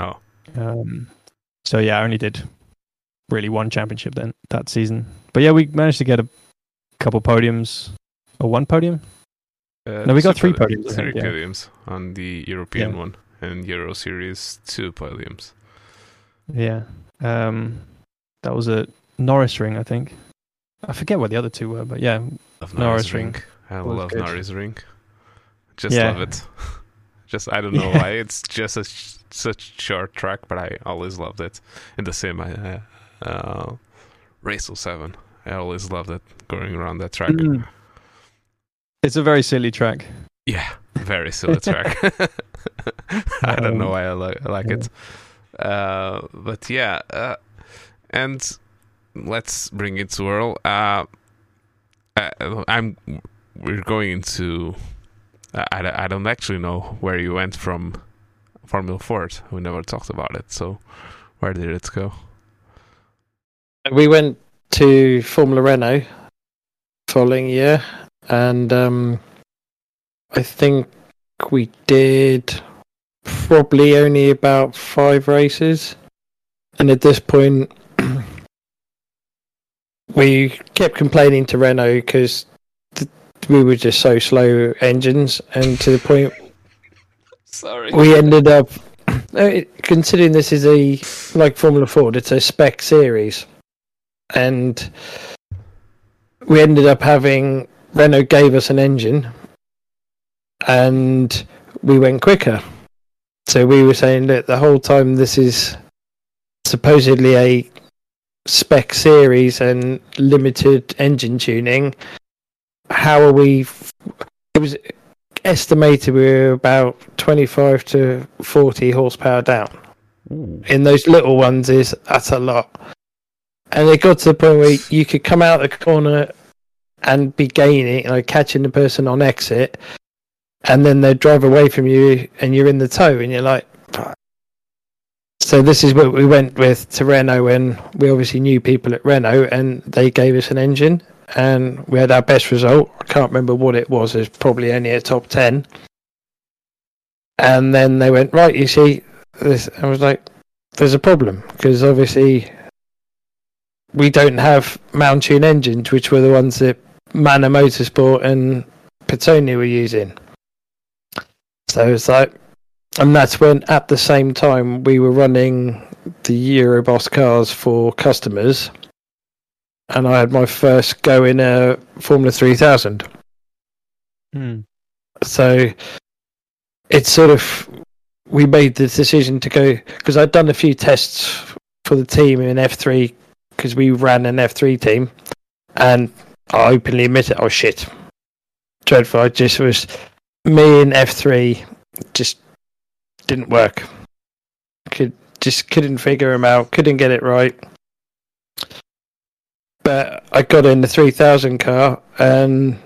Oh. Um, so yeah, I only did really one championship then that season. But yeah, we managed to get a couple podiums or one podium. Uh, No, we got three pod- podiums, Three yeah. podiums on the European Yeah. one and Euro Series two podiums. Yeah. Um, that was a Norisring, I think. I forget what the other two were, but yeah. Love Norris Norisring. ring. I love good. Norisring. Just Yeah. love it. [LAUGHS] just I don't know why it's just a sh- such short track, but I always loved it. In the same uh, uh, Race 07. I always loved it going around that track. Mm. It's a very silly track. Yeah, very silly track. [LAUGHS] [LAUGHS] I don't know Um, why I, li- I like it. Uh, but yeah, uh, and let's bring it to Earl. Uh, uh, I'm. We're going into. I, I I don't actually know where you went from Formula Ford. We never talked about it. So, where did it go? We went to Formula Renault following year, and um, I think we did probably only about five races. And at this point, [CLEARS THROAT] we kept complaining to Renault because th- we were just so slow engines, and to the point Sorry. we ended up [CLEARS THROAT] uh, considering this is a like Formula Ford, it's a spec series, and we ended up having Renault gave us an engine, and we went quicker. So we were saying that the whole time this is supposedly a spec series and limited engine tuning. How are we? f- It was estimated we were about 25 to 40 horsepower down. In those little ones, is that's a lot. And it got to the point where you could come out the corner and be gaining, like catching the person on exit, and then they drive away from you, and you're in the tow, and you're like. "Fuck." So this is what we went with to Renault, and we obviously knew people at Renault, and they gave us an engine, and we had our best result. I can't remember what it was. It's probably only a top ten. And then they went right. You see, this. I was like, "There's a problem because obviously we don't have Mountune engines, which were the ones that Manor Motorsport and Petoni were using. So it's like, and that's when at the same time we were running the Euroboss cars for customers, and I had my first go in a Formula 3000. Hmm. So it's sort of we made the decision to go because I'd done a few tests for the team in F3 because we ran an F3 team, and I openly admit it, I was shit, dreadful. I just was me and F3 just didn't work. Could just couldn't figure them out, couldn't get it right. But I got in the 3000 car and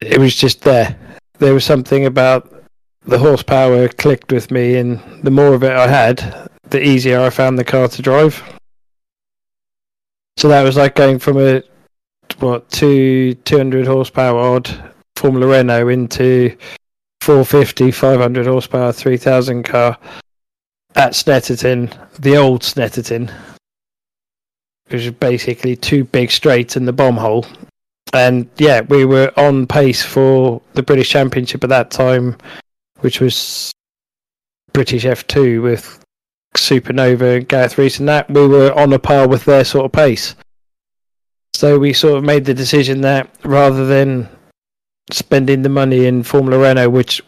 it was just there. There was something about the horsepower clicked with me, and the more of it I had, the easier I found the car to drive. So that was like going from a what two 200 horsepower odd Formula Renault into 450, 500 horsepower, 3000 car at Snetterton, the old Snetterton, which is basically two big straights and the bomb hole. And yeah, we were on pace for the British Championship at that time, which was British F2 with Supernova and Gareth Reese and that. We were on a par with their sort of pace. So we sort of made the decision that rather than spending the money in Formula Renault, which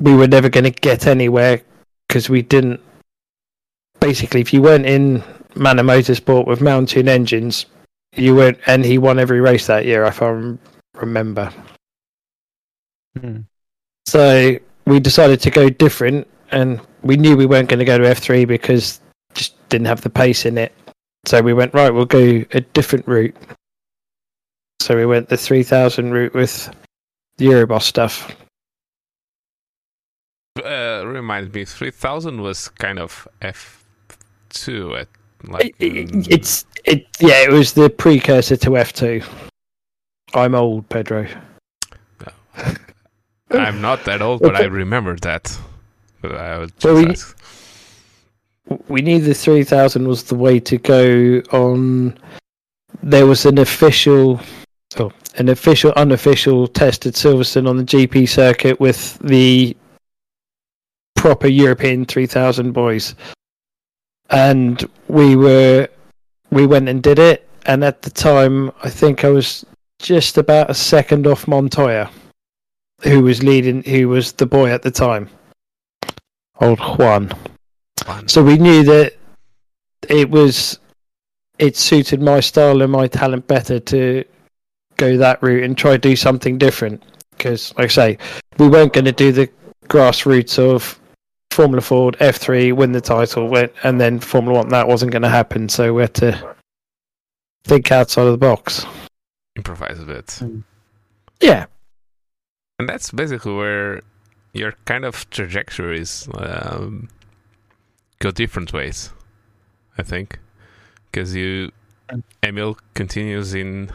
we were never going to get anywhere because we didn't. Basically, if you weren't in Manor Motorsport with Mountune engines, you weren't, and he won every race that year, if I remember. Hmm. So we decided to go different, and we knew we weren't going to go to F3 because just didn't have the pace in it. So we went right. We'll go a different route. So we went the 3000 route with the Euroboss stuff. Uh, remind me, 3000 was kind of F2 at like. It, it, mm, it's it. Yeah, it was the precursor to F2. I'm old, Pedro. [LAUGHS] I'm not that old, but I [LAUGHS] remember that. But uh, I was just Well, we- ask- we knew the 3000 was the way to go on there was an official oh, an official unofficial test at Silverstone on the GP circuit with the proper European 3000 boys. And we were we went and did it and at the time I think I was just about a second off Montoya who was leading who was the boy at the time old Juan Fun. so we knew that it was it suited my style and my talent better to go that route and try to do something different. Because, like I say, we weren't going to do the grassroots of Formula Ford F3, win the title, and then Formula One. That wasn't going to happen. So we had to think outside of the box. Improvise a bit. Hmm. Yeah, And that's basically where your kind of trajectories um, go different ways, I think. Because you, Emil continues in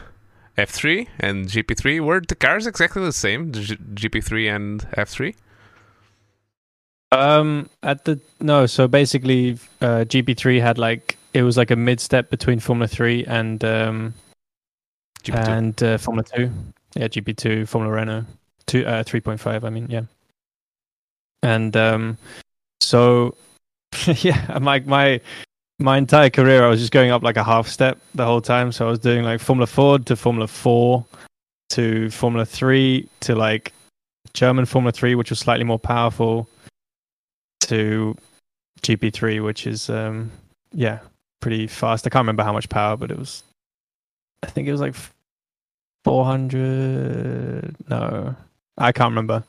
F3 and GP3. Were the cars exactly the same, G- GP3 and F3? Um, at the no, so basically, uh, GP3 had like it was like a mid step between Formula Three and um GP2. and uh, Formula Two. Yeah, GP2, Formula Renault, two uh three point five. I mean, yeah. And um, so [LAUGHS] yeah, my my my entire career, I was just going up like a half step the whole time. So I was doing like Formula Ford to Formula Four to Formula Three to like German Formula Three, which was slightly more powerful, to GP3, which is um yeah pretty fast. I can't remember how much power, but it was I think it was like 400. No, I can't remember.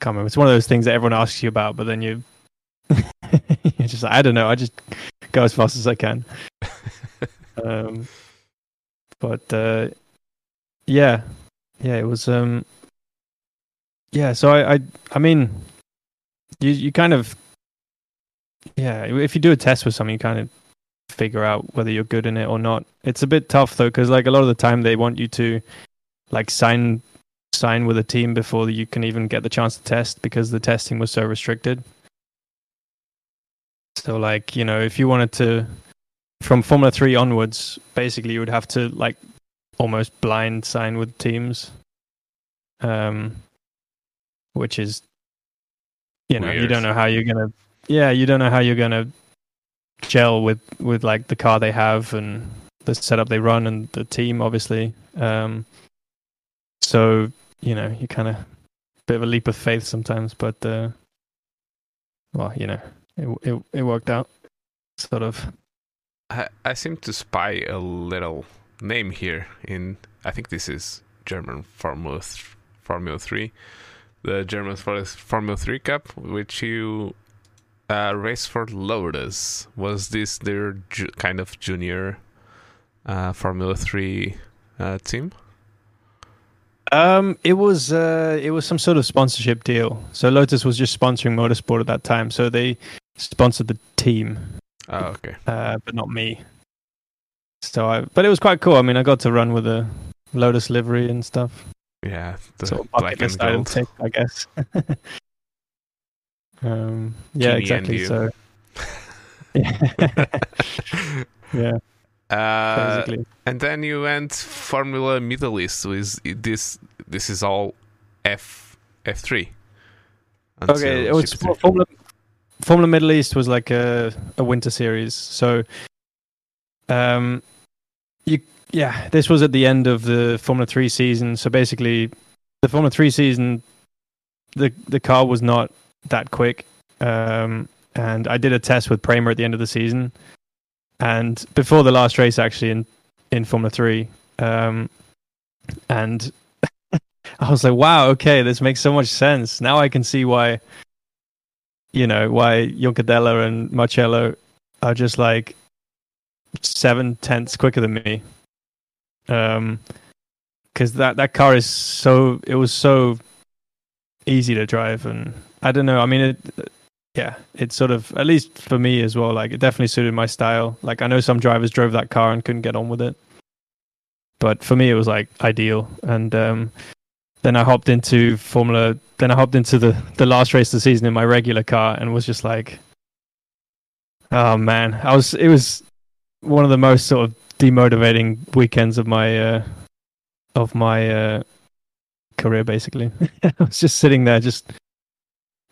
Can't remember. It's one of those things that everyone asks you about, but then you [LAUGHS] you're just like, I don't know. I just go as fast as I can. [LAUGHS] um, but uh, yeah, yeah, it was um, yeah. So I, I, I mean, you you kind of yeah. If you do a test with something, you kind of figure out whether you're good in it or not. It's a bit tough though, because like a lot of the time they want you to like sign sign with a team before you can even get the chance to test because the testing was so restricted. So like you know, if you wanted to from Formula Three onwards, basically you would have to like almost blind sign with teams. Um, which is, you know, you don't know how you're gonna, yeah, you don't know how you're gonna gel with with like the car they have and the setup they run and the team, obviously. Um, so you know, you kind of bit of a leap of faith sometimes, but uh, well, you know, it it it worked out, sort of. I, I seem to spy a little name here in. I think this is German Formula Formula Three, the German Formula Three Cup, which you uh, race for Lotus. Was this their ju- kind of junior uh, Formula Three uh, team? Um, it was uh, it was some sort of sponsorship deal. So Lotus was just sponsoring motorsport at that time, so they sponsored the team, Oh, okay. uh, but not me. So I, but it was quite cool. I mean, I got to run with a Lotus livery and stuff. Yeah, the sort of black and gold. tick, I guess. [LAUGHS] um, yeah, exactly. So, [LAUGHS] [LAUGHS] yeah, yeah, Uh, basically. and then you went Formula Middle East. Is this this is all F F three? Okay, it was Formula Formula Middle East was like a a winter series. So, um, you yeah, this was at the end of the Formula Three season. So basically, the Formula Three season, the the car was not that quick. Um, and I did a test with Prema at the end of the season, and before the last race actually in in Formula Three, um, and [LAUGHS] I was like, wow, okay, this makes so much sense. Now I can see why, you know, why Juncadella and Marciello are just like seven tenths quicker than me. Um, because that that car is so it was so easy to drive, and I don't know. I mean, it, yeah, it's sort of at least for me as well. Like it definitely suited my style. Like I know some drivers drove that car and couldn't get on with it, but for me it was like ideal. And um, then I hopped into Formula. Then I hopped into the the last race of the season in my regular car and was just like, oh man, I was. It was one of the most sort of demotivating weekends of my uh, of my uh, career. Basically, [LAUGHS] I was just sitting there, just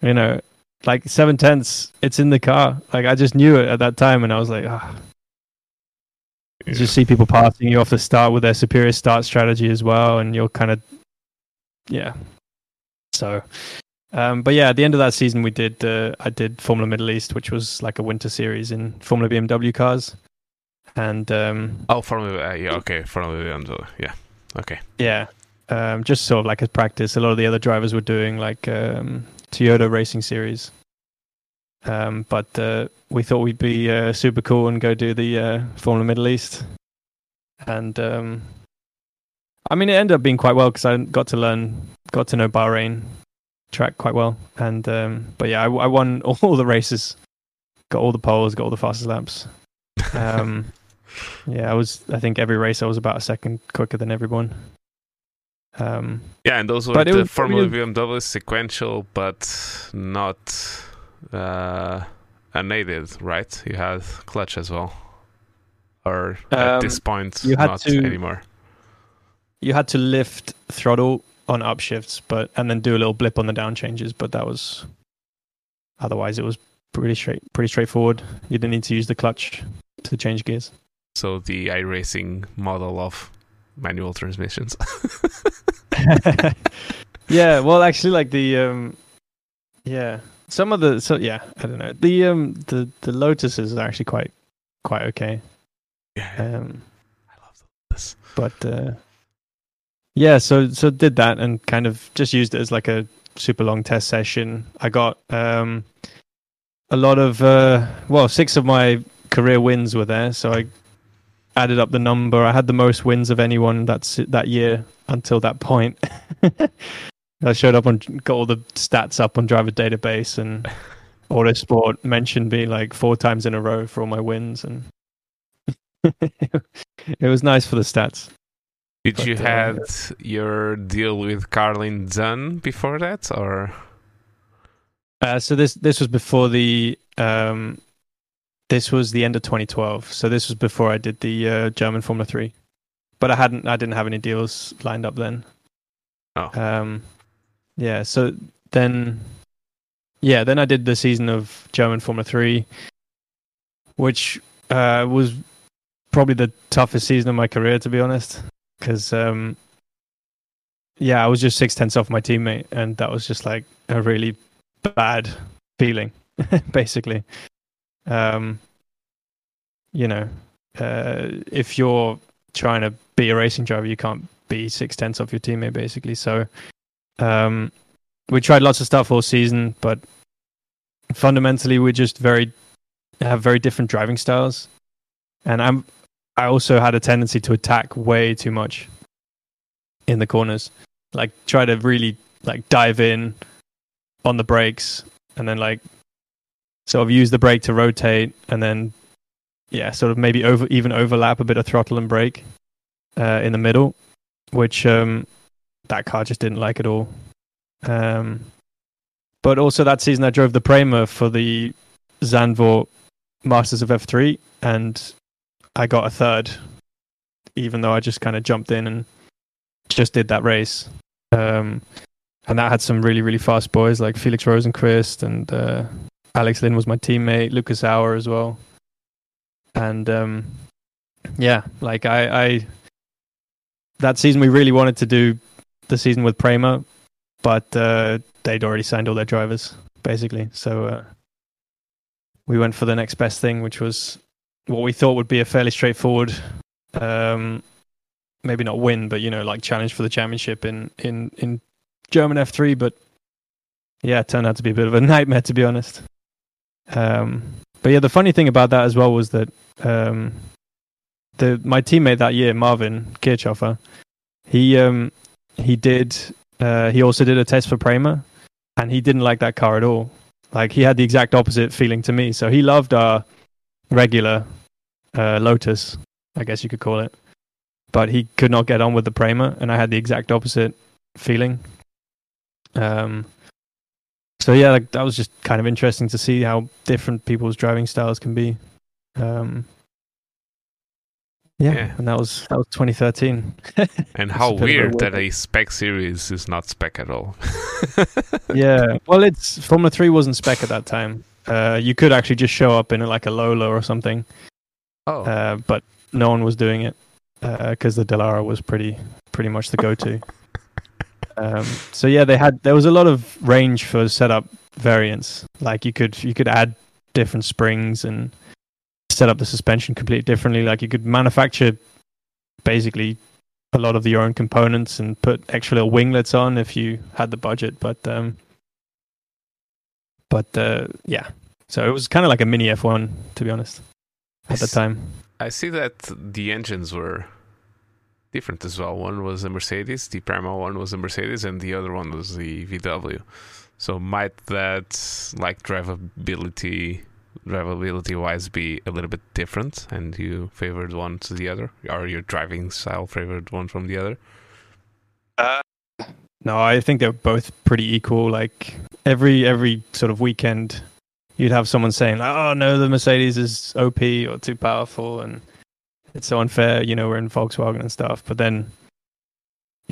you know, like seven tenths. It's in the car. Like I just knew it at that time, and I was like, ah. You just see people passing you off the start with their superior start strategy as well, and you're kind of, yeah. So, um, but yeah, at the end of that season, we did. Uh, I did Formula Middle East, which was like a winter series in Formula BMW cars, and um, Oh, Formula. Uh, yeah, okay, Formula BMW. Yeah, okay. yeah, um, just sort of like a practice. A lot of the other drivers were doing like um, Toyota Racing Series, um, but uh, we thought we'd be uh, super cool and go do the uh, Formula Middle East, and um, I mean it ended up being quite well because I got to learn, got to know Bahrain track quite well, and um, but yeah, I, I won [LAUGHS] all the races, got all the poles, got all the fastest laps. [LAUGHS] Um, yeah, I was. I think every race I was about a second quicker than everyone. Um, Yeah, and those were the was- Formula it BMW sequential, but not uh, unaided, right? You had clutch as well, or at Um, this point, you had not to- anymore. you had to lift throttle on upshifts, but and then do a little blip on the down changes, but that was otherwise it was pretty straight, pretty straightforward. You didn't need to use the clutch to change gears. So the iRacing model of manual transmissions. [LAUGHS] [LAUGHS] yeah, well, actually, like the um, yeah, some of the so yeah, I don't know the um the the Lotuses are actually quite quite okay. yeah, Um, I love this. but uh, yeah, so so did that and kind of just used it as like a super long test session. I got um, a lot of uh, well, six of my career wins were there, so I added up the number. I had the most wins of anyone that's that year until that point. [LAUGHS] I showed up on got all the stats up on driver database and [LAUGHS] Autosport mentioned me like four times in a row for all my wins and [LAUGHS] it was nice for the stats. Did But, you uh, had your deal with Carlin done before that, or Uh, so this this was before the um, this was the end of 2012. So this was before I did the uh, German Formula Three, but I hadn't I didn't have any deals lined up then. Oh. Um, yeah. So then yeah, then I did the season of German Formula Three, which uh, was probably the toughest season of my career, to be honest, because um, yeah, I was just six tenths off my teammate, and that was just like a really bad feeling, [LAUGHS] basically. Um, you know, uh, if you're trying to be a racing driver, you can't be six tenths off your teammate, basically. So, um, we tried lots of stuff all season, but fundamentally, we're just very have very different driving styles, and I'm I also had a tendency to attack way too much in the corners like try to really like dive in on the brakes and then like sort of use the brake to rotate and then yeah sort of maybe over even overlap a bit of throttle and brake uh, in the middle which um that car just didn't like at all. Um but also that season i drove the Prema for the Zandvoort masters of f3 and i got a third even though i just kind of jumped in and just did that race. Um, and that had some really, really fast boys like Felix Rosenqvist and uh, Alex Lynn was my teammate, Lucas Auer as well. And um, yeah, like I, I, that season we really wanted to do the season with Prema, but uh, they'd already signed all their drivers basically. So uh, we went for the next best thing, which was what we thought would be a fairly straightforward um, maybe not win, but you know, like challenge for the championship in in in German F3. But yeah, it turned out to be a bit of a [LAUGHS] nightmare, to be honest. Um, but yeah, the funny thing about that as well was that um, the my teammate that year, Marvin Kirchhöfer, he um, he did uh, he also did a test for Prema, and he didn't like that car at all. Like he had the exact opposite feeling to me. So he loved our regular uh, Lotus, I guess you could call it but he could not get on with the Prema, and I had the exact opposite feeling. Um, so yeah, like, that was just kind of interesting to see how different people's driving styles can be. Um, yeah, yeah, and that was that was 2013. [LAUGHS] and how weird that a spec series is not spec at all. [LAUGHS] yeah, well, it's Formula Three wasn't spec at that time. Uh, you could actually just show up in like a Lola or something. Oh, uh, but no one was doing it because uh, the Dallara was pretty pretty much the go-to. Um, so yeah, they had there was a lot of range for setup variants. Like you could you could add different springs and set up the suspension completely differently. Like you could manufacture basically a lot of your own components and put extra little winglets on if you had the budget. But um, but uh, yeah, so it was kind of like a mini F1 to be honest at the time. I see that the engines were different as well. One was a Mercedes, the Prema one was a Mercedes, and the other one was the VW. So might that like drivability drivability wise be a little bit different and you favored one to the other? Or your driving style favored one from the other? Uh, no, I think they're both pretty equal. Like every every sort of weekend you'd have someone saying, "Oh no, the Mercedes is OP or too powerful," and it's so unfair. You know, we're in Volkswagen and stuff. But then,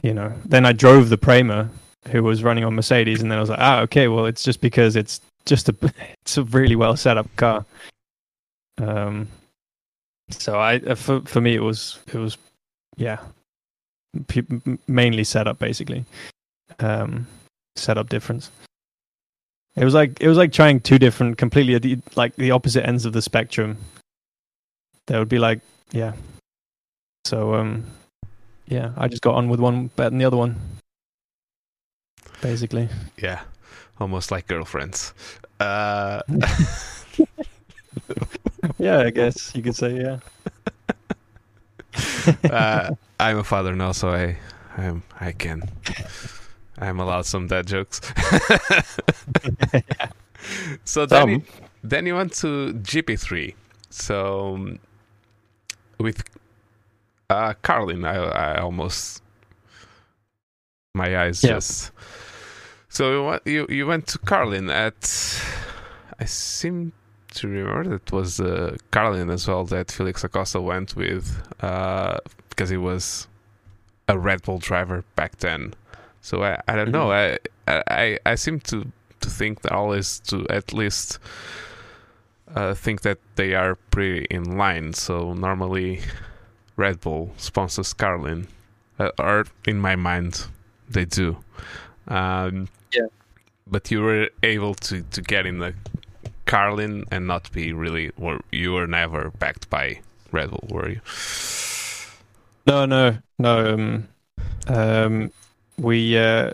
you know, then I drove the Prema, who was running on Mercedes, and then I was like, "Ah, okay, well, it's just because it's just a [LAUGHS] it's a really well set up car." Um, so I uh, for for me it was it was yeah, p- mainly setup basically, um, setup difference. It was like it was like trying two different, completely like the opposite ends of the spectrum. There would be like, yeah. So um, yeah, I just got on with one better than the other one. Basically. Yeah, almost like girlfriends. Uh... [LAUGHS] yeah, I guess you could say yeah. [LAUGHS] uh, I'm a father now, so I, I'm, I can I'm allowed some dad jokes. [LAUGHS] so then you, then you went to GP3. So um, with uh, Carlin, I, I almost my eyes yeah. just. So you you went to Carlin at. I seem to remember that was uh, Carlin as well that Felix da Costa went with uh, because he was a Red Bull driver back then So I, I don't know. I, I I seem to to think that always to at least uh, think that they are pretty in line. So normally Red Bull sponsors Carlin, uh, or in my mind they do. Um, Yeah. But you were able to to get in the Carlin and not be really, or you were never backed by Red Bull, were you? No, no, no. Um, um, we, uh,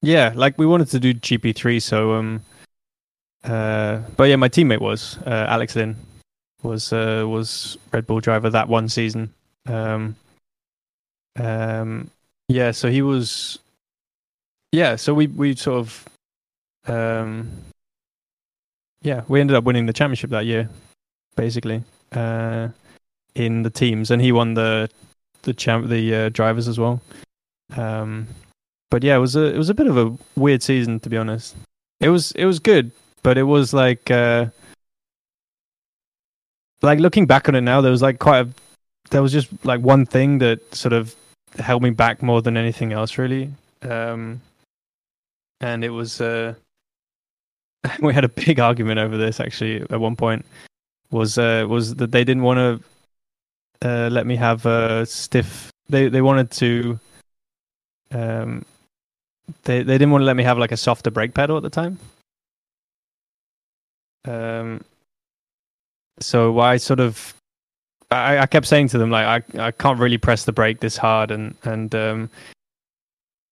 yeah, like we wanted to do GP3, so um, uh, but yeah, my teammate was uh, Alex Lynn was uh, was Red Bull driver that one season. Um, um, yeah, so he was, yeah, so we we sort of, um, yeah, we ended up winning the championship that year, basically. Uh, in the teams, and he won the the champ the uh, drivers as well. Um, but yeah, it was a it was a bit of a weird season to be honest. It was it was good, but it was like uh, like looking back on it now, there was like quite a there was just like one thing that sort of held me back more than anything else really. Um, and it was uh, [LAUGHS] we had a big argument over this actually at one point was uh, was that they didn't want to uh, let me have a stiff. They they wanted to. Um, they they didn't want to let me have like a softer brake pedal at the time. Um. So I sort of, I, I kept saying to them like I I can't really press the brake this hard and and um.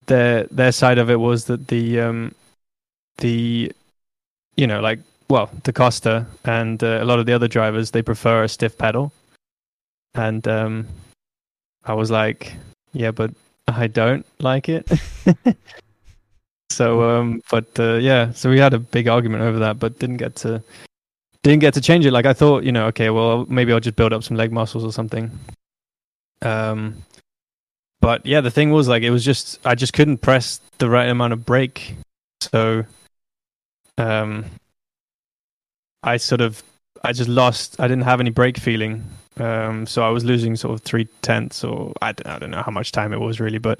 Their their side of it was that the um, the, you know like well, da Costa and uh, a lot of the other drivers they prefer a stiff pedal, and um, I was like, yeah, but I don't like it. [LAUGHS] so, um, but uh, yeah, so we had a big argument over that, but didn't get to didn't get to change it. Like I thought, you know, okay, well, maybe I'll just build up some leg muscles or something. Um, but yeah, the thing was like it was just I just couldn't press the right amount of brake, so um I sort of I just lost. I didn't have any brake feeling, um, so I was losing sort of three tenths, or I I don't know how much time it was really, but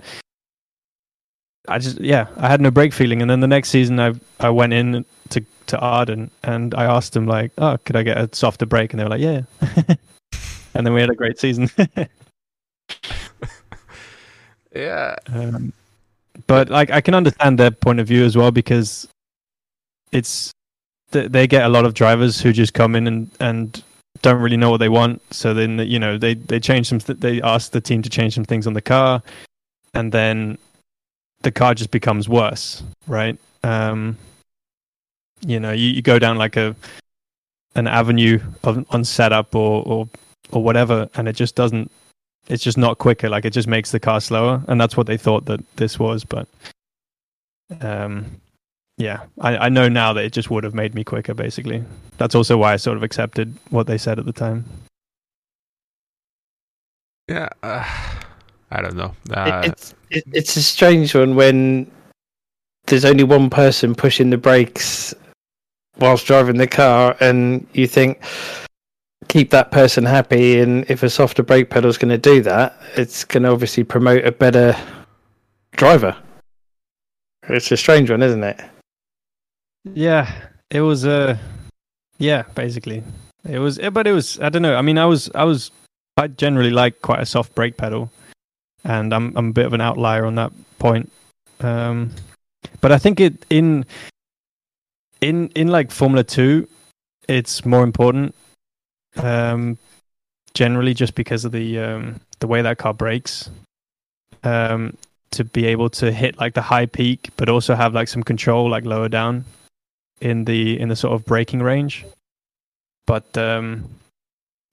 I just yeah I had no brake feeling. And then the next season I I went in to to Arden and I asked them like, oh, could I get a softer brake? And they were like, yeah. [LAUGHS] and then we had a great season. [LAUGHS] Yeah. um, but like I can understand their point of view as well because it's they get a lot of drivers who just come in and and don't really know what they want. So then you know they they change some th- they ask the team to change some things on the car, and then the car just becomes worse, right? Um, you know, you, you go down like a an avenue of, on setup or, or or whatever, and it just doesn't. It's just not quicker. Like it just makes the car slower, and that's what they thought that this was. But um, yeah, I, I know now that it just would have made me quicker. Basically, that's also why I sort of accepted what they said at the time. Yeah. Uh, I don't know. Uh, it, it's it, it's a strange one when there's only one person pushing the brakes whilst driving the car, and you think keep that person happy. And if a softer brake pedal is going to do that, it's going to obviously promote a better driver. It's a strange one, isn't it? Yeah, it was. Uh, yeah, basically, it was. But it was. I don't know. I mean, I was. I was. I generally like quite a soft brake pedal, and I'm. I'm a bit of an outlier on that point. Um, but I think it in. In in like Formula Two, it's more important. Um, generally, just because of the um the way that car brakes. Um, to be able to hit like the high peak, but also have like some control like lower down in the in the sort of braking range. But um,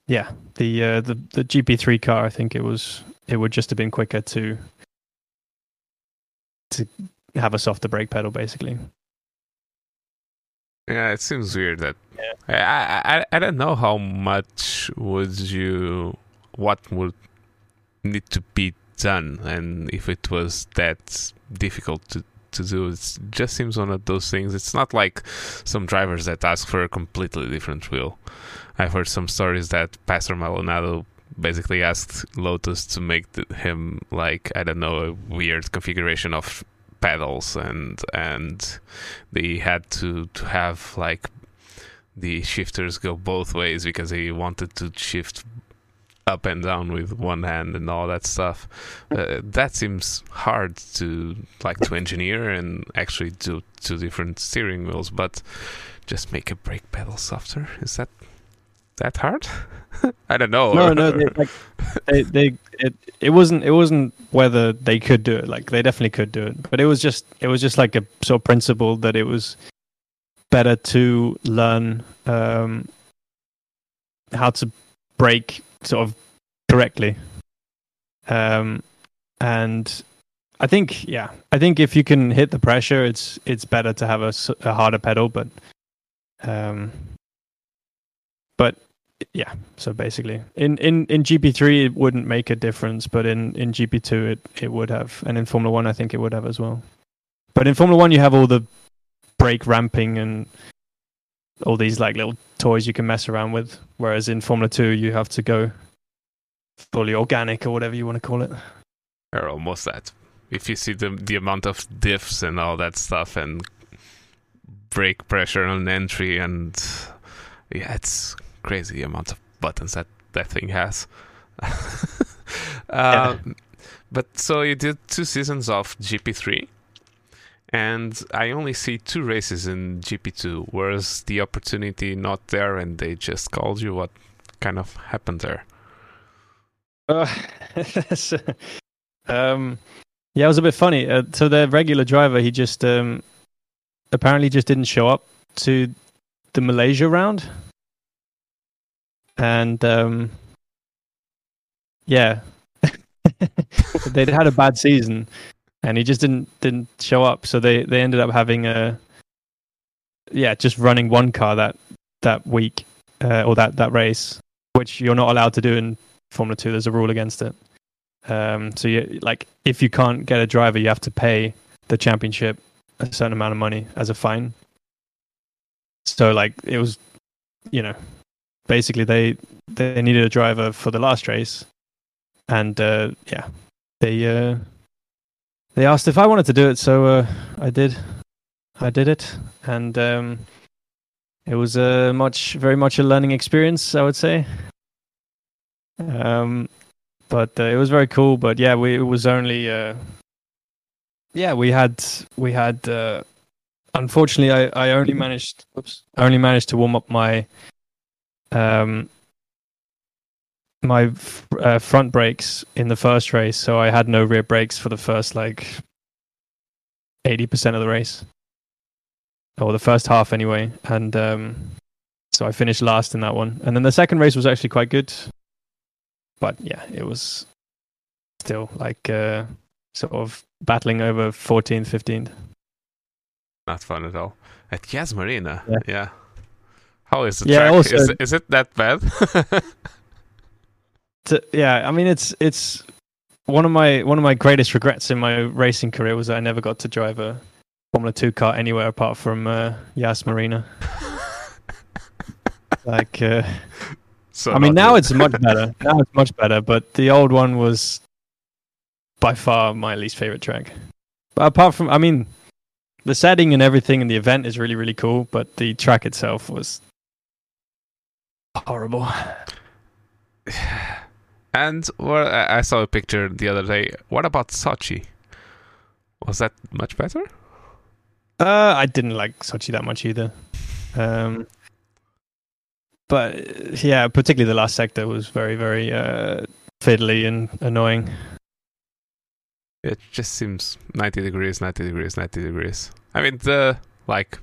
yeah, the uh, the the GP3 car, I think it was it would just have been quicker to to have a softer brake pedal, basically. Yeah, it seems weird that I, I I I don't know how much would you what would need to be done and if it was that difficult to to do. It just seems one of those things. It's not like some drivers that ask for a completely different wheel. I've heard some stories that Pastor Maldonado basically asked Lotus to make him like I don't know a weird configuration of pedals and and they had to to have like the shifters go both ways because he wanted to shift up and down with one hand and all that stuff. Uh, that seems hard to like to engineer and actually do two different steering wheels, but just make a brake pedal softer. Is that that hard? [LAUGHS] I don't know. No, no, they, like, [LAUGHS] they, they, it, it wasn't, it wasn't whether they could do it. Like they definitely could do it, but it was just, it was just like a sort of principle that it was better to learn um, how to brake sort of correctly. Um, and I think, yeah, I think if you can hit the pressure, it's it's better to have a, a harder pedal. But, um, but yeah. So basically, in in in GP three it wouldn't make a difference, but in in GP two it it would have, and in Formula One I think it would have as well. But in Formula One you have all the brake ramping and all these like little toys you can mess around with. Whereas in Formula Two, you have to go fully organic or whatever you want to call it. Or almost that. If you see the the amount of diffs and all that stuff and brake pressure on entry and yeah, it's crazy amount of buttons that that thing has. [LAUGHS] uh. But so you did two seasons of GP3 and I only see two races in GP2. Was the opportunity not there, and they just called you? What kind of happened there? Uh, [LAUGHS] um, yeah, it was a bit funny. Uh, so the regular driver, he just um, apparently just didn't show up to the Malaysia round, and um, yeah, [LAUGHS] they'd had a bad season and he just didn't didn't show up. So they they ended up having a yeah, just running one car that that week uh, or that that race, which you're not allowed to do in Formula Two. There's a rule against it. Um, so you like if you can't get a driver, you have to pay the championship a certain amount of money as a fine. So like it was, you know, basically they they needed a driver for the last race, and uh, yeah, they uh, they asked if I wanted to do it, so uh, I did. I did it, and um, it was a much, very much a learning experience, I would say. Um, but uh, it was very cool. But yeah, we it was only. Uh, yeah, we had we had. Uh, unfortunately, I I only managed. Oops, I only managed to warm up my. Um, my uh, front brakes in the first race, so I had no rear brakes for the first like eighty percent of the race, or the first half anyway. And um, so I finished last in that one. And then the second race was actually quite good, but yeah, it was still like uh, sort of battling over 14th, 15th. Not fun at all. At Yas Marina, yeah. yeah. How is the yeah, track? Also, is, is it that bad? [LAUGHS] to, yeah, I mean it's it's one of my one of my greatest regrets in my racing career was that I never got to drive a Formula Two car anywhere apart from uh, Yas Marina. [LAUGHS] like, uh, so I mean, now it's much better. [LAUGHS] Now it's much better, but the old one was by far my least favorite track. But apart from, I mean, the setting and everything and the event is really really cool, but the track itself was horrible. [SIGHS] And well, I saw a picture the other day. What about Sochi? Was that much better? Uh, I didn't like Sochi that much either. Um, but yeah, particularly the last sector was very, very uh, fiddly and annoying. It just seems 90 degrees, 90 degrees, 90 degrees. I mean, the like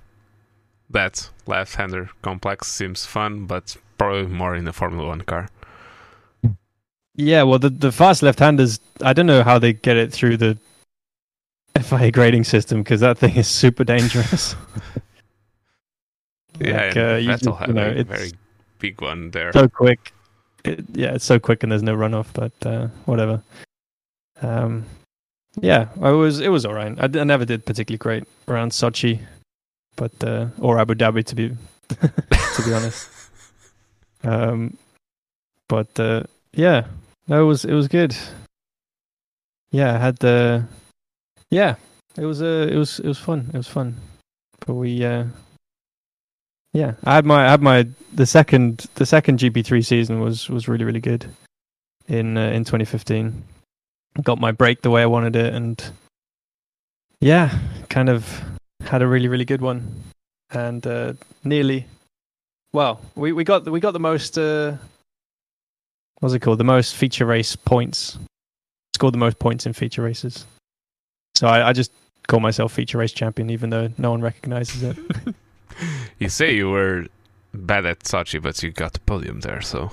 that left-hander complex seems fun, but probably more in the Formula One car. Yeah, well, the the fast left-handers, I don't know how they get it through the FIA grading system because that thing is super dangerous. [LAUGHS] yeah, like, uh, Vettel had you know, a very big one there. So quick. It, yeah, it's so quick and there's no runoff, but uh, whatever. Um, yeah, I was it was alright. I, I, never did particularly great around Sochi, but uh, or Abu Dhabi to be [LAUGHS] to be honest. Um, but uh, yeah, no, it was it was good. Yeah, I had the yeah, it was uh, it was it was fun. It was fun, but we uh, yeah, I had my I had my the second the second GP3 season was was really really good in uh, in 2015. Got my break the way I wanted it, and yeah, kind of had a really really good one, and uh, nearly. Well, we, we got we got the most uh, what's it called? The most feature race points. Scored the most points in feature races. So I, I just call myself feature race champion, even though no one recognizes it. [LAUGHS] you say you were bad at Sochi, but you got the podium there, so.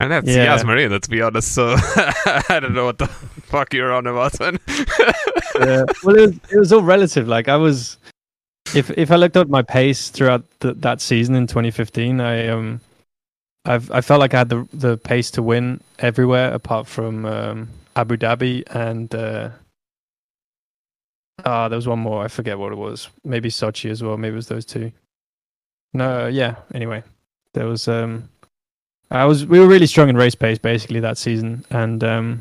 And that's Yeah. Yas Marina, to be honest. So [LAUGHS] I don't know what the [LAUGHS] fuck you're on about, yeah. Well, it was, it was all relative. Like I was, if if I looked at my pace throughout the, that season in 2015, I um, I've I felt like I had the the pace to win everywhere apart from um, Abu Dhabi and uh, ah, there was one more. I forget what it was. Maybe Sochi as well. Maybe it was those two. No, yeah. Anyway, there was um, I was we were really strong in race pace basically that season, and um,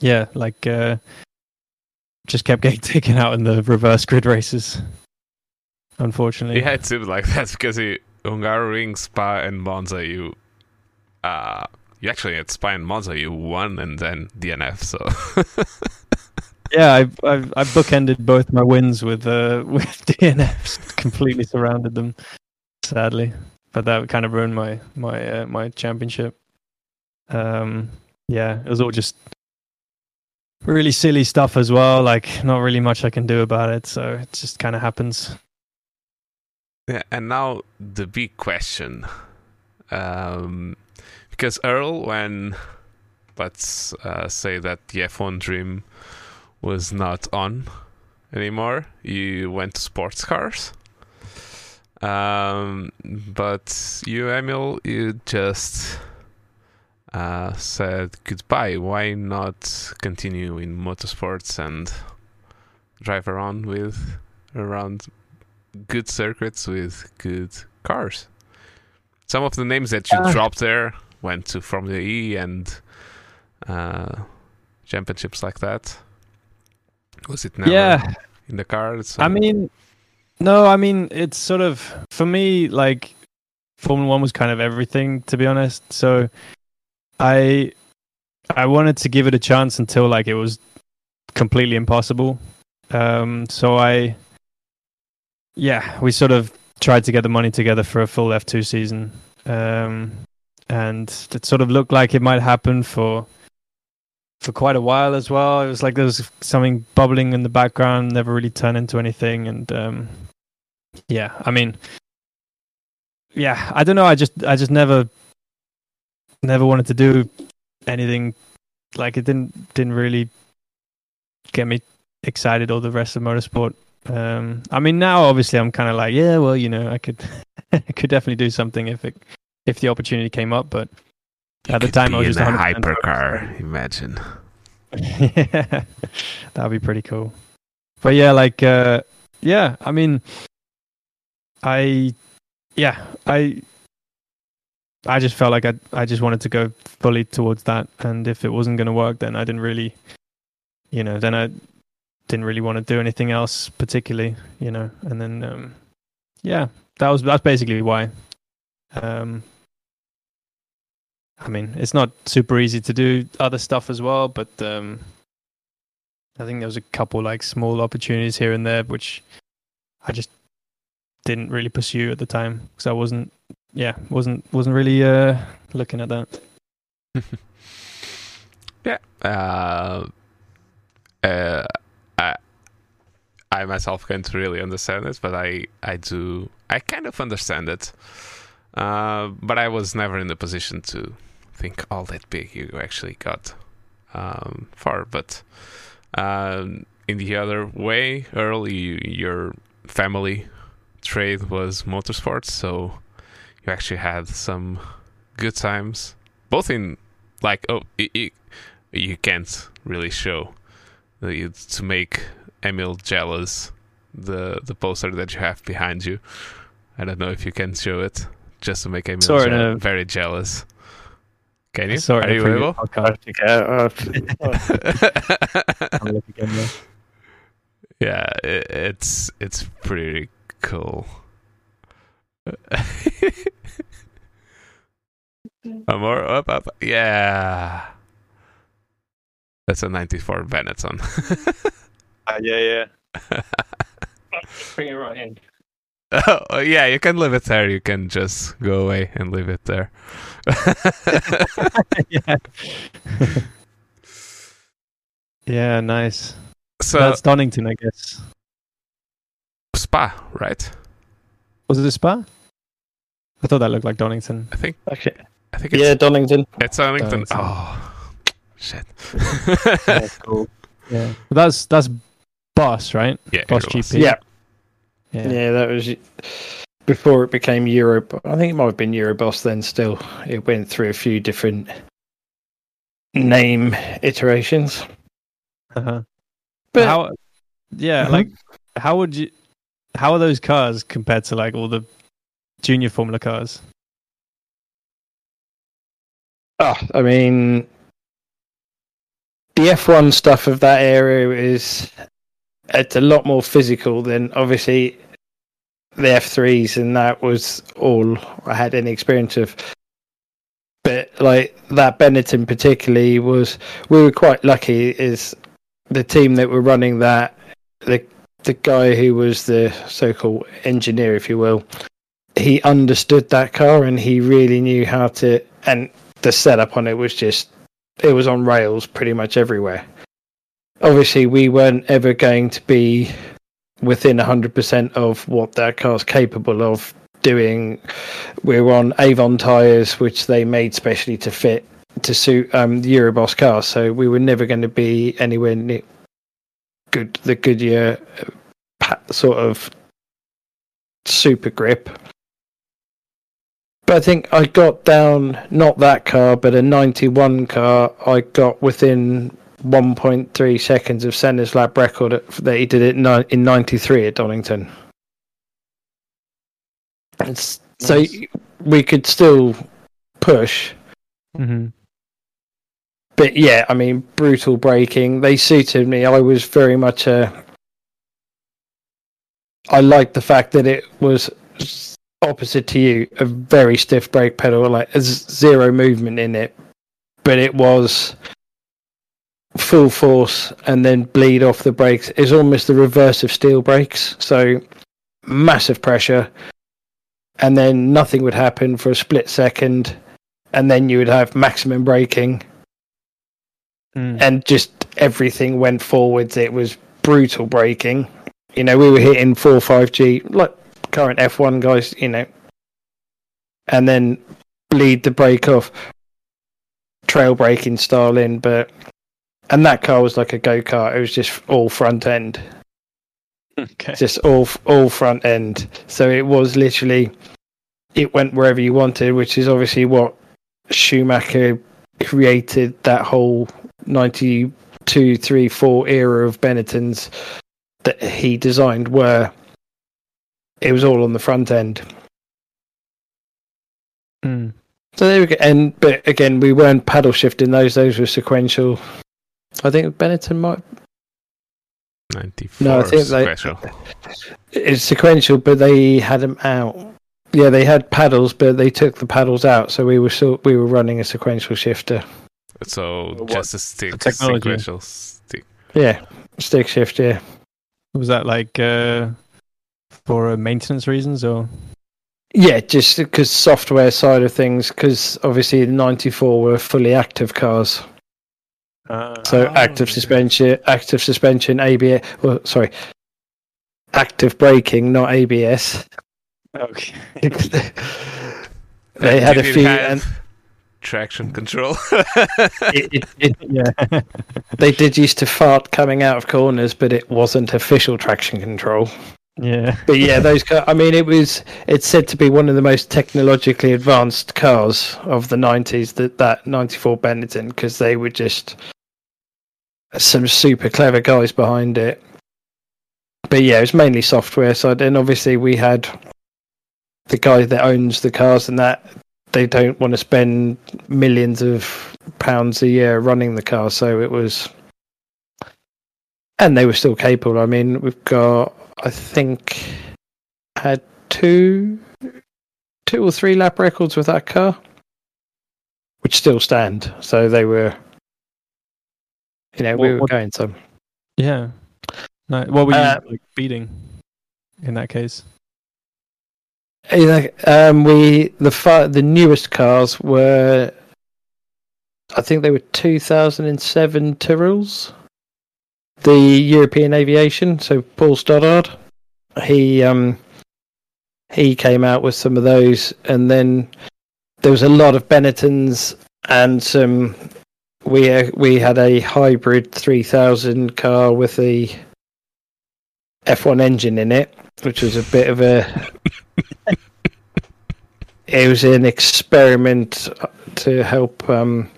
yeah, like uh, just kept [LAUGHS] getting taken out in the reverse grid races. Unfortunately, Yeah, had to like that because you Hungaroring, Spa, and Monza. You, uh, you actually at Spa and Monza you won, and then DNF. So [LAUGHS] yeah, I I I bookended both my wins with uh [LAUGHS] with DNFs, completely surrounded them, sadly. But that kind of ruined my my uh, my championship. Um, yeah, it was all just really silly stuff as well. Like not really much I can do about it, so it just kind of happens. Yeah, and now the big question, um, because Earl, when let's uh, say that the F1 dream was not on anymore, you went to sports cars. Um, but you, Emil, you just uh, said goodbye. Why not continue in motorsports and drive around with around good circuits with good cars? Some of the names that you Uh. dropped there went to Formula E and uh, championships like that. Was it never Yeah, in the cards? I mean, no, I mean it's sort of for me like Formula One was kind of everything to be honest. So I I wanted to give it a chance until like it was completely impossible. Um, so I yeah, we sort of tried to get the money together for a full F two season, um, and it sort of looked like it might happen for for quite a while as well. It was like there was something bubbling in the background, never really turned into anything. And um, yeah, I mean, yeah, I don't know. I just, I just never, never wanted to do anything. Like it didn't, didn't really get me excited or the rest of motorsport. Um, I mean, now obviously I'm kind of like, yeah, well, you know, I could, [LAUGHS] I could definitely do something if it, if the opportunity came up, but You at the time I was in just a hypercar. Imagine. yeah, [LAUGHS] that'd be pretty cool. But yeah, like, uh, yeah, I mean, I, yeah, I, I just felt like I, I just wanted to go fully towards that, and if it wasn't going to work, then I didn't really, you know, then I didn't really want to do anything else particularly, you know, and then, um, yeah, that was that's basically why. Um, I mean, it's not super easy to do other stuff as well, but um, I think there was a couple like small opportunities here and there, which I just didn't really pursue at the time because I wasn't, yeah, wasn't wasn't really uh, looking at that. [LAUGHS] yeah. Uh, uh, I, I myself can't really understand it, but I, I do. I kind of understand it. Uh, but I was never in the position to think all that big you actually got um, far. But um, in the other way, early your family trade was motorsports, so you actually had some good times, both in like oh it, it, you can't really show to make Emil jealous the the poster that you have behind you. I don't know if you can show it just to make Emil Sort je- of. very jealous. Can you? Sorry, Are you able? podcast. [LAUGHS] Have uh, [LAUGHS] a look again there. yeah, i it's it's pretty cool. [LAUGHS] One more up, up. Yeah, that's a '94 Benetton. [LAUGHS] Uh, yeah, yeah. [LAUGHS] Bring it right in. oh, yeah, you can leave it there. You can just go away and leave it there. [LAUGHS] yeah. yeah, nice. so That's Donington, I guess. spa, right? Was it a spa? I thought that looked like Donington. I think Actually, I think it's Yeah, Donington. it's Arlington. Donington. Oh, shit. [LAUGHS] That's [LAUGHS] cool. Yeah, but that's that's Boss, right? yeah, Boss. GP. Yeah. Yeah. Yeah, that was before it became Euro. I think it might have been Euroboss then. Still, it went through a few different name iterations. Uh-huh. But how? Yeah, Mhm. like how would you? How are those cars compared to like all the junior Formula cars? oh, I mean, the F1 stuff of that area is it's a lot more physical than obviously the F3s, and that was all I had any experience of. But like that Benetton particularly was, we were quite lucky. Is the team that were running that the the guy who was the so-called engineer, if you will, he understood that car and he really knew how to. And the setup on it was just it was on rails pretty much everywhere. Obviously, we weren't ever going to be within 100% of what that car's capable of doing. We were on Avon tyres, which they made specially to fit to suit um, the Euroboss car, so we were never going to be anywhere near good the Goodyear uh, sort of super grip. But I think I got down not that car, but a 91 car. I got within 1.3 seconds of Senna's lap record at, that he did it ni- in 93 at Donington. It's, So we could still push, Mm-hmm. but yeah, I mean, brutal braking. They suited me. I was very much a. I liked the fact that it was opposite to you, a very stiff brake pedal, like zero movement in it, but it was full force and then bleed off the brakes. It's almost the reverse of steel brakes. So massive pressure, and then nothing would happen for a split second, and then you would have maximum braking Mm. and just everything went forwards. It was brutal braking. You know, we were hitting four five G like current F one guys. You know, and then bleed the brake off, trail braking style in. But and that car was like a go kart. It was just all front end, Okay. just all all front end. So it was literally it went wherever you wanted, which is obviously what Schumacher created that whole 92 3 4 era of Benetton's that he designed where it was all on the front end. Mm. so there we go. And but again we weren't paddle shifting those. Those were sequential. I think Benetton might 94 No, I think they- it's sequential but they had them out. Yeah they had paddles but they took the paddles out so we were still we were running a sequential shifter. So What- just a stick, technology? sequential stick. yeah stick shift yeah. Was that like uh, for uh, maintenance reasons or? Yeah, just because software side of things, because obviously the 94 were fully active cars. So Oh, active suspension, active suspension, ABS. Well, sorry, active braking, not ABS. Okay. [LAUGHS] they had a few, and traction control. [LAUGHS] [LAUGHS] it, it, it, yeah. they did used to fart coming out of corners, but it wasn't official traction control. Yeah. But yeah, those. I mean, it was. It's said to be one of the most technologically advanced cars of the '90s. That that '94 Benetton, because they were just some super clever guys behind it. But yeah, it was mainly software side, and obviously we had the guy that owns the cars and that they don't want to spend millions of pounds a year running the car. So it was, and they were still capable. I mean, we've got, I think, had two, two or three lap records with that car, which still stand. So they were, you know, we were what- going some. Yeah. No, what were you Uh, like, beating in that case? You know, um, we the fi- the newest cars were, I think they were 2007 Tyrrells, the European Aviation. So Paul Stoddard, he um, he came out with some of those, and then there was a lot of Benettons and some. We uh, we had a hybrid 3000 car with a F1 engine in it, which was a bit of a [LAUGHS] it was an experiment to help um,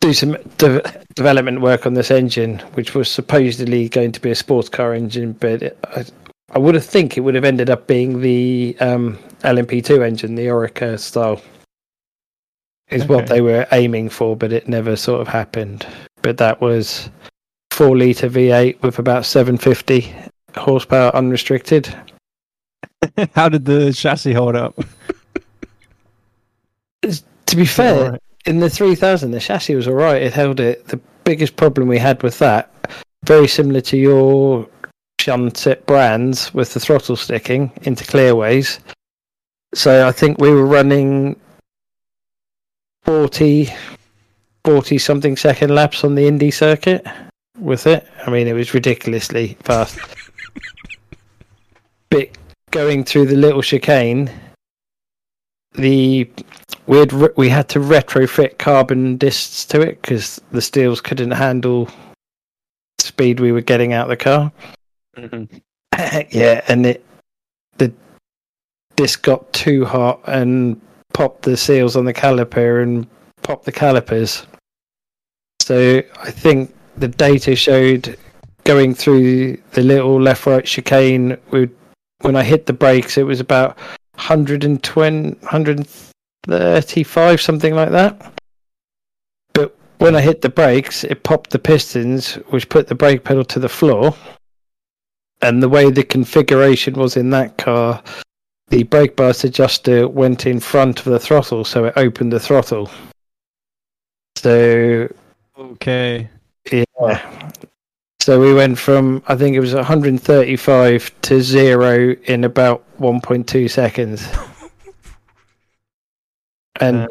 do some de- development work on this engine, which was supposedly going to be a sports car engine, but it, I, I would have think it would have ended up being the um, LMP2 engine, the Oreca style, is what they were aiming for, but it never sort of happened. But that was four liter V8 with about 750 horsepower unrestricted. [LAUGHS] How did the chassis hold up? To be fair. In the 3000 the chassis was all right. It held it. The biggest problem we had with that very similar to your shunset brands with the throttle sticking into Clearways. So i think we were running 40 40 something second laps on the indy circuit with it. I mean it was ridiculously fast. [LAUGHS] But going through the little chicane. The we had re- we had to retrofit carbon discs to it because the steels couldn't handle the speed we were getting out of the car. Mm-hmm. [COUGHS] yeah, and it the disc got too hot and popped the seals on the caliper and popped the calipers. So I think the data showed going through the little left right chicane would when I hit the brakes it was about 120 135 something like that but when I hit the brakes it popped the pistons which put the brake pedal to the floor and the way the configuration was in that car the brake bias adjuster went in front of the throttle so it opened the throttle so Okay. yeah. So we went from I think it was 135 to zero in about 1.2 seconds, [LAUGHS] and Uh,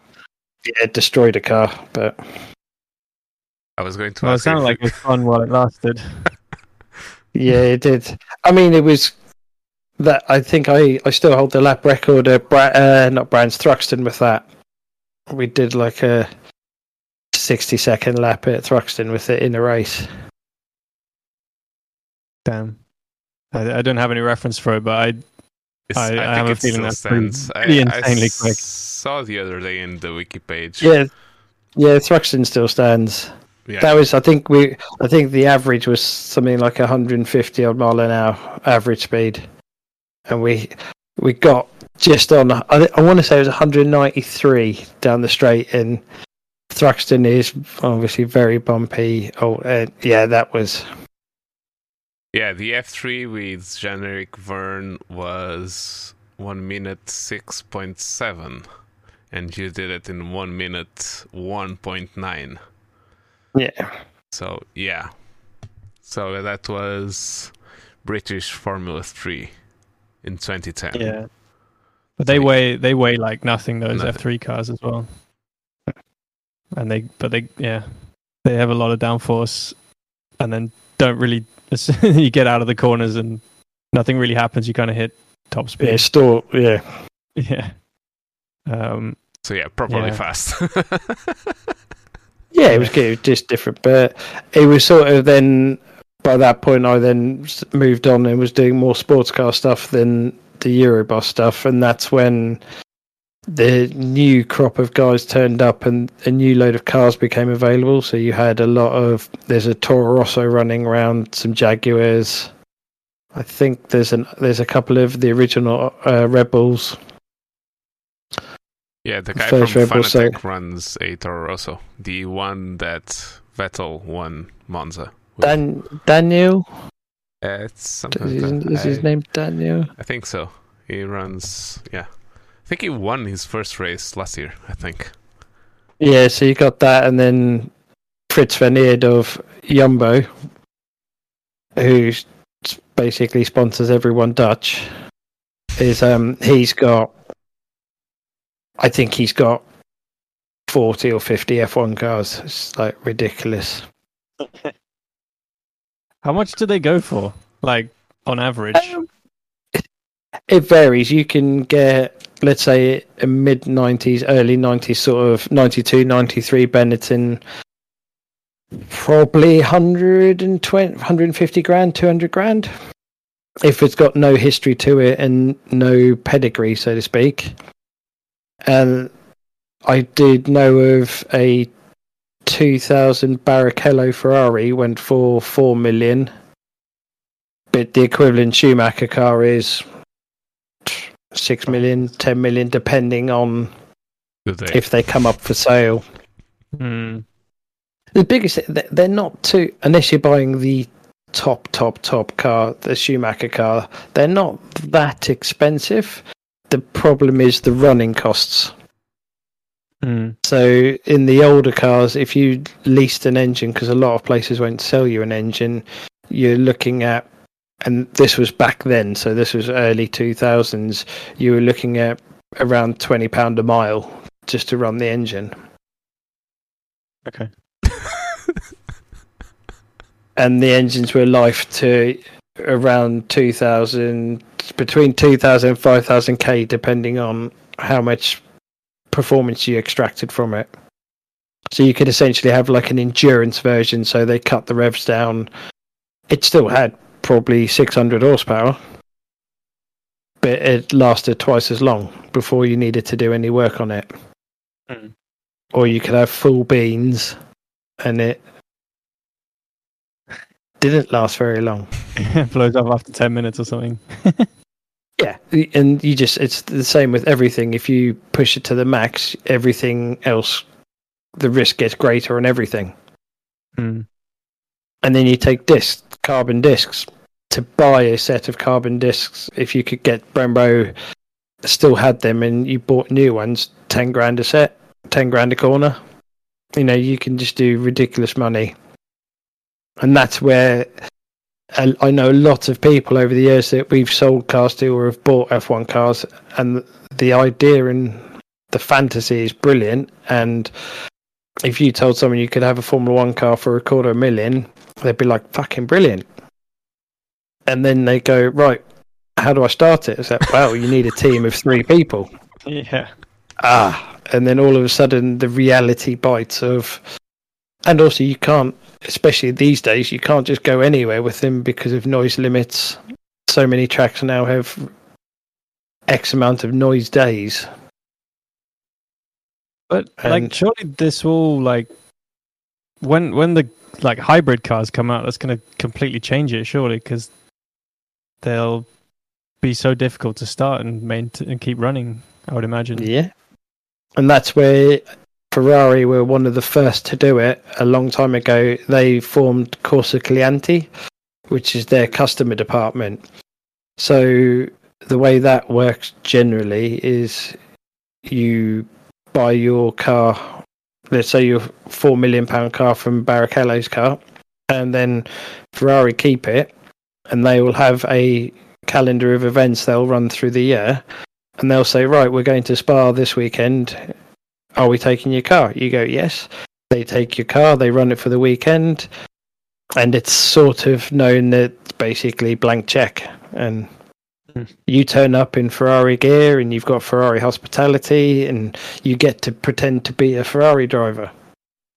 yeah, it destroyed a car. But I was going to Well, it sounded if like it was fun while it lasted. [LAUGHS] yeah, it did. I mean, it was that I think I I still hold the lap record at Bra- uh, not Brands Thruxton with that. We did like a 60 second lap at Thruxton with it in a race. Damn. I, I don't have any reference for it, but I I- I think have a it feeling still that's pretty I, insanely I quick. saw the other day in the wiki page. Yeah, yeah, Thruxton still stands. Yeah. That was, I think we, I think the average was something like 150 odd mile an hour average speed, and we we got just on. I, I want to say it was 193 down the straight, and Thruxton is obviously very bumpy. Oh, uh, yeah, that was Yeah, the F3 with Jean-Eric Vergne was 1 minute 6.7, and you did it in 1 minute 1.9. yeah, So, yeah. So that was British Formula 3 in 2010. yeah. But they weigh they weigh like nothing those F three cars as well. And they but they yeah. They have a lot of downforce and then don't really [LAUGHS] as you get out of the corners and nothing really happens, you kinda hit top speed. yeah, store, yeah. Yeah. Um So, yeah, properly Yeah. fast. [LAUGHS] Yeah, it was good, it was just different. But it was sort of then by that point, I then moved on and was doing more sports car stuff than the Euroboss stuff, and that's when the new crop of guys turned up and a new load of cars became available. So you had a lot of there's a Toro Rosso running around, some Jaguars. I think there's an there's a couple of the original uh, Rebels. Yeah, the guy First from Red Bull Fanatec runs a Toro Rosso, the one that Vettel won Monza. with. Dan Daniel Uh, it's something is, his- that. is his I- name Daniel? I think so. He runs, yeah. I think he won his first race last year. I think. Yeah, so you got that, and then Fritz van Eerd of Jumbo, who basically sponsors everyone Dutch, is um he's got, I think he's got forty or fifty F1 cars. It's like ridiculous. [LAUGHS] How much do they go for? Like on average? Um, It varies. You can get, let's say, a mid 90s, early 90s, sort of 92, 93 Benetton, probably 120, 150 grand, 200 grand. If it's got no history to it and no pedigree, so to speak. And I did know of a 2000 Barrichello Ferrari went for 4 million. But the equivalent Schumacher car is six million, ten million, depending on they? if they come up for sale. Hmm. The biggest, they- they're not too, unless you're buying the top, top, top car, the Schumacher car, they're not that expensive. The problem is the running costs. Hmm. So in the older cars, if you leased an engine, because a lot of places won't sell you an engine, you're looking at, and this was back then, so this was early 2000s, you were looking at around £20 a mile just to run the engine. Okay. [LAUGHS] And the engines were life to around 2000, between 2000 and 5000 K, depending on how much performance you extracted from it. So you could essentially have like an endurance version, so they cut the revs down. It still had probably 600 horsepower, but it lasted twice as long before you needed to do any work on it. Mm. Or you could have full beans and it didn't last very long. [LAUGHS] it Blows up after 10 minutes or something. [LAUGHS] Yeah, and you just it's the same with everything. If you push it to the max, everything else, the risk gets greater on everything. Hmm. And then you take discs, carbon discs. To buy a set of carbon discs, if you could get Brembo, still had them, and you bought new ones, ten grand a set, ten grand a corner. You know, you can just do ridiculous money, and that's where I know a lot of people over the years that we've sold cars to or have bought F1 cars, and the idea and the fantasy is brilliant. And if you told someone you could have a Formula One car for a quarter of a million, they'd be like, fucking brilliant. And then they go, right, how do I start it? It's like, well, you need a team of three people. [LAUGHS] Yeah. Ah, and then all of a sudden the reality bites of, and also you can't, especially these days, you can't just go anywhere with them because of noise limits. So many tracks now have X amount of noise days. But And- like, surely this will like when when the like hybrid cars come out, that's going to completely change it. Surely, because they'll be so difficult to start and maintain and keep running. I would imagine. Yeah. And that's where Ferrari were one of the first to do it a long time ago. They formed Corsa Clienti, which is their customer department. So the way that works generally is you buy your car, let's say your four million pound car from Barrichello's car, and then Ferrari keep it, and they will have a calendar of events they'll run through the year and they'll say, right, we're going to Spa this weekend. Are we taking your car? You go, yes. They take your car, they run it for the weekend, and it's sort of known that it's basically blank check. And Hmm. you turn up in Ferrari gear, and you've got Ferrari hospitality, and you get to pretend to be a Ferrari driver.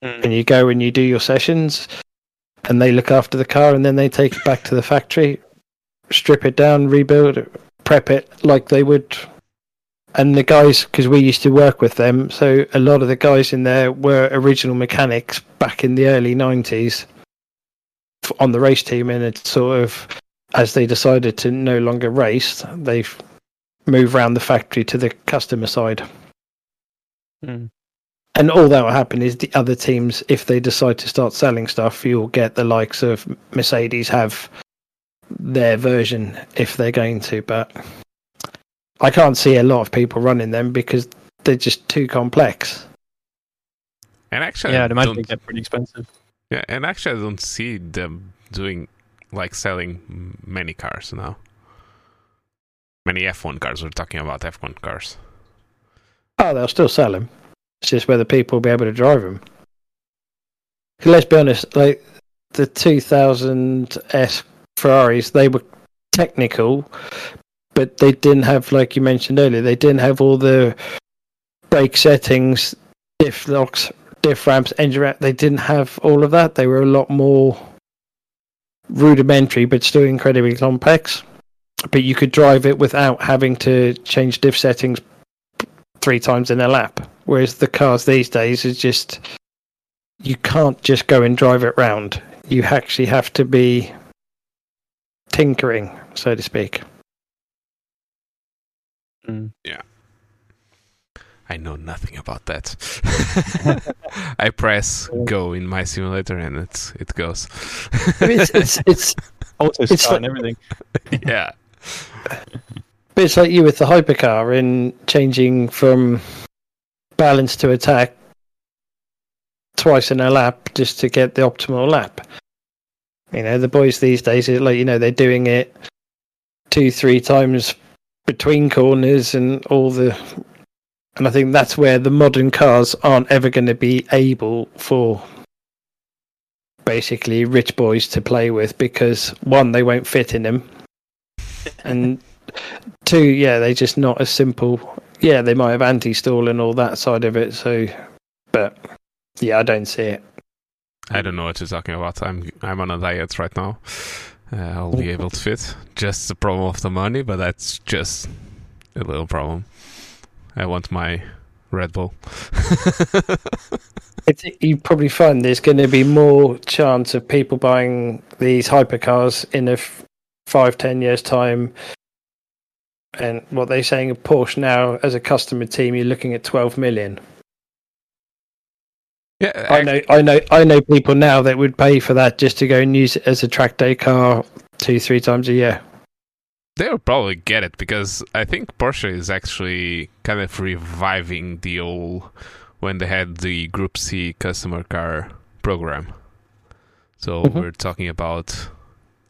And you go and you do your sessions, and they look after the car, and then they take it back to the factory, strip it down, rebuild it, prep it like they would and the guys because we used to work with them so a lot of the guys in there were original mechanics back in the early 90s on the race team and it's sort of as they decided to no longer race they've moved around the factory to the customer side Mm. And all that will happen is the other teams, if they decide to start selling stuff, you'll get the likes of Mercedes have their version if they're going to. But I can't see a lot of people running them because they're just too complex. And actually, yeah, I I'd imagine don't- they get pretty expensive. Yeah, and actually, I don't see them doing like selling many cars now. Many F1 cars. We're talking about F1 cars. Oh, they'll still sell them. It's just whether people will be able to drive them. Let's be honest, like the 2000S Ferraris, they were technical, but they didn't have, like you mentioned earlier, they didn't have all the brake settings, diff locks, diff ramps, engine ramp. They didn't have all of that. They were a lot more rudimentary, but still incredibly complex. But you could drive it without having to change diff settings three times in a lap. Whereas the cars these days is just you can't just go and drive it round. You actually have to be tinkering, so to speak. Mm. I know nothing about that. [LAUGHS] I press go in my simulator and it's it goes. I mean, it's, it's it's Auto It's start and like- everything. [LAUGHS] yeah. But it's like you with the hypercar in changing from balance to attack twice in a lap just to get the optimal lap. You know, the boys these days like you know they're doing it two, three times between corners and all the and I think that's where the modern cars aren't ever going to be able for basically rich boys to play with because one they won't fit in them and two yeah they're just not as simple yeah they might have anti-stall and all that side of it so but yeah i don't see it I don't know what you're talking about. I'm I'm on a diet right now. Uh, I'll be able to fit. Just the problem of the money, but that's just a little problem. I want my Red Bull. [LAUGHS] you probably find there's going to be more chance of people buying these hypercars in a f- five ten years time and what they're saying of porsche now as a customer team you're looking at 12 million yeah, I know, I know, I know people now that would pay for that just to go and use it as a track day car two, three times a year. They'll probably get it because I think Porsche is actually kind of reviving the old when they had the Group C customer car program. So Mhm. we're talking about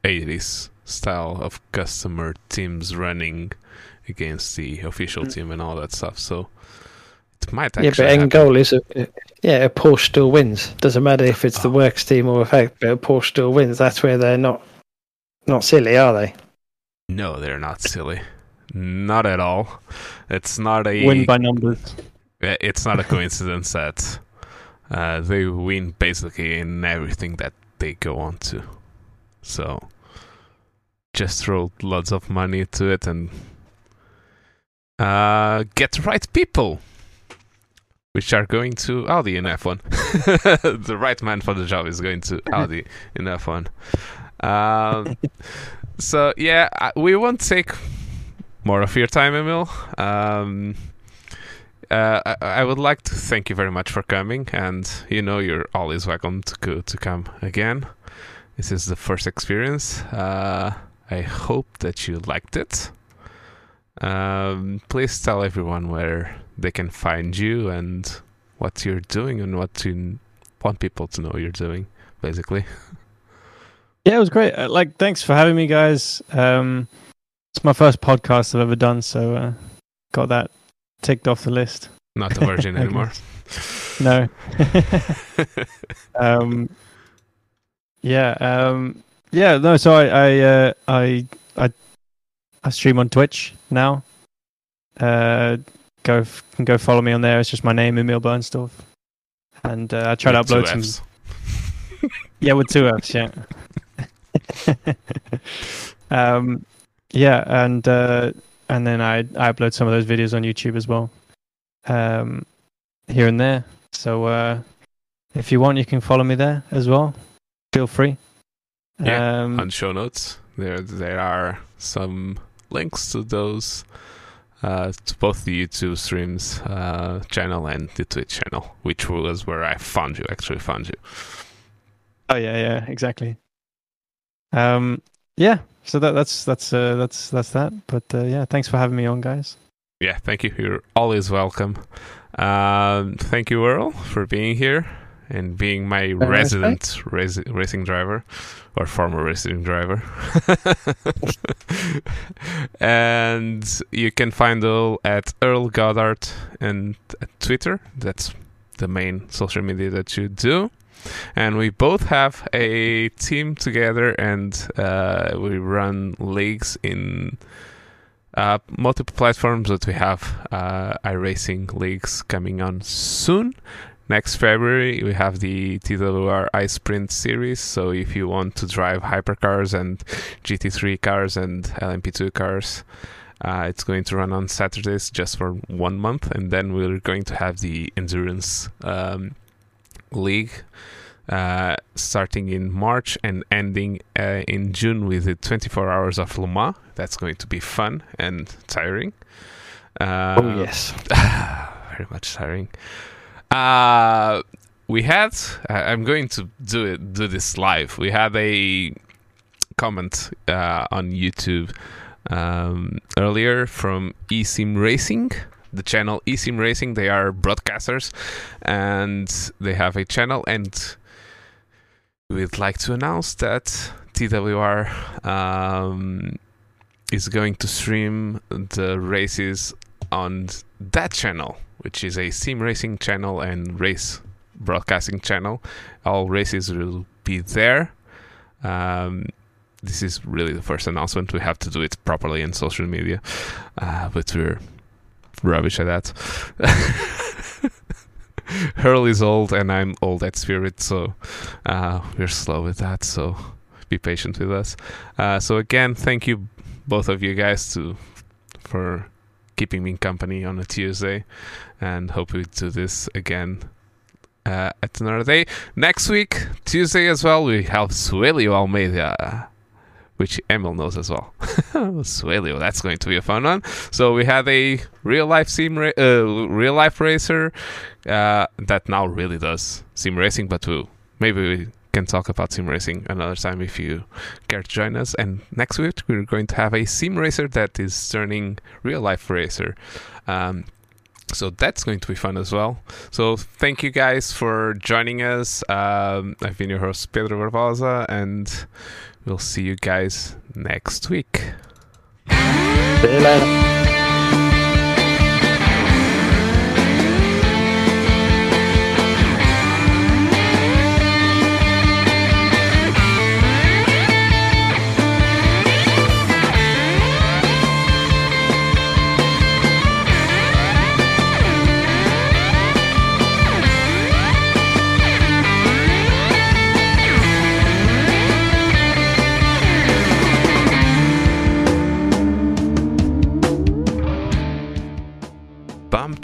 80s style of customer teams running against the official Mm. team and all that stuff. So it might Yeah, actually but end happen. goal is a, yeah, a Porsche still wins. Doesn't matter if it's the Oh. works team or effect, but a Porsche still wins. That's where they're not not silly, are they? No, they're not silly. Not at all. It's not a Win by numbers. It's not a coincidence that uh, they win basically in everything that they go on to. So just throw lots of money to it and uh, get the right people, which are going to Audi in F1. [LAUGHS] the right man for the job is going to [LAUGHS] Audi in F1. Um, so yeah, we won't take more of your time, Emil. Um, uh, I, I would like to thank you very much for coming, and you know you're always welcome to go, to come again. This is the first experience. Uh, I hope that you liked it. Um, please tell everyone where they can find you and what you're doing and what you want people to know you're doing, basically. [LAUGHS] Yeah, it was great. Uh, like, thanks for having me, guys. Um, it's my first podcast I've ever done, so uh, got that ticked off the list. Not a [LAUGHS] virgin anymore. No. [LAUGHS] um, yeah. Um, yeah. No. So I I, uh, I I I stream on Twitch now. Uh, go can go follow me on there. It's just my name, Emil Bernstorff, and uh, I try to With two upload some. [LAUGHS] Yeah, with two Fs. Yeah. [LAUGHS] um, yeah, and uh, and then I I upload some of those videos on YouTube as well, um, here and there. So uh, if you want, you can follow me there as well. Feel free. Yeah, Um, on show notes there there are some links to those uh, to both the YouTube streams uh, channel and the Twitch channel, which was where I found you. Actually, found you. Oh yeah, yeah, exactly. Um, yeah. So that that's that's uh, that's that's that. But uh, yeah, thanks for having me on, guys. Yeah, thank you. You're always welcome. Um, thank you, Earl, for being here and being my Very resident racing driver or former racing driver. [LAUGHS] and you can find Earl at Earl Goddard and Twitter. That's the main social media that you do. And we both have a team together, and uh, we run leagues in uh, multiple platforms. that we have uh, iRacing leagues coming on soon. Next February, we have the TWR iSprint series. So if you want to drive hypercars and GT3 cars and LMP2 cars, uh, it's going to run on Saturdays just for one month, and then we're going to have the endurance um, league uh, starting in March and ending uh, in June with the 24 hours of Le Mans. That's going to be fun and tiring. Uh, oh yes. [LAUGHS] very much tiring. Uh, we had. I'm going to do it. Do this live. We had a comment uh, on YouTube um, earlier from eSim Racing, the channel eSim Racing. They are broadcasters, and they have a channel. And we'd like to announce that TWR um, is going to stream the races on that channel, which is a sim racing channel and race broadcasting channel. All races will be there. Um, this is really the first announcement. We have to do it properly in social media, uh, but we're rubbish at that. [LAUGHS] Earl is old and I'm old at spirit, so uh, we're slow with that. So be patient with us. Uh, so again, thank you both of you guys to for keeping me company on a Tuesday, and hope we do this again uh, at another day. Next week, Tuesday as well, we have Suelio Almeida, which Emil knows as well. [LAUGHS] Suelio, that's going to be a fun one. So we had a real life sim, ra- uh, real life racer uh, that now really does sim racing, but we'll, maybe we can talk about sim racing another time if you care to join us. And next week we're going to have a sim racer that is turning real life racer. Um, so that's going to be fun as well. So thank you guys for joining us. Um, I've been your host Pedro Barbosa, and we'll see you guys next week. Later.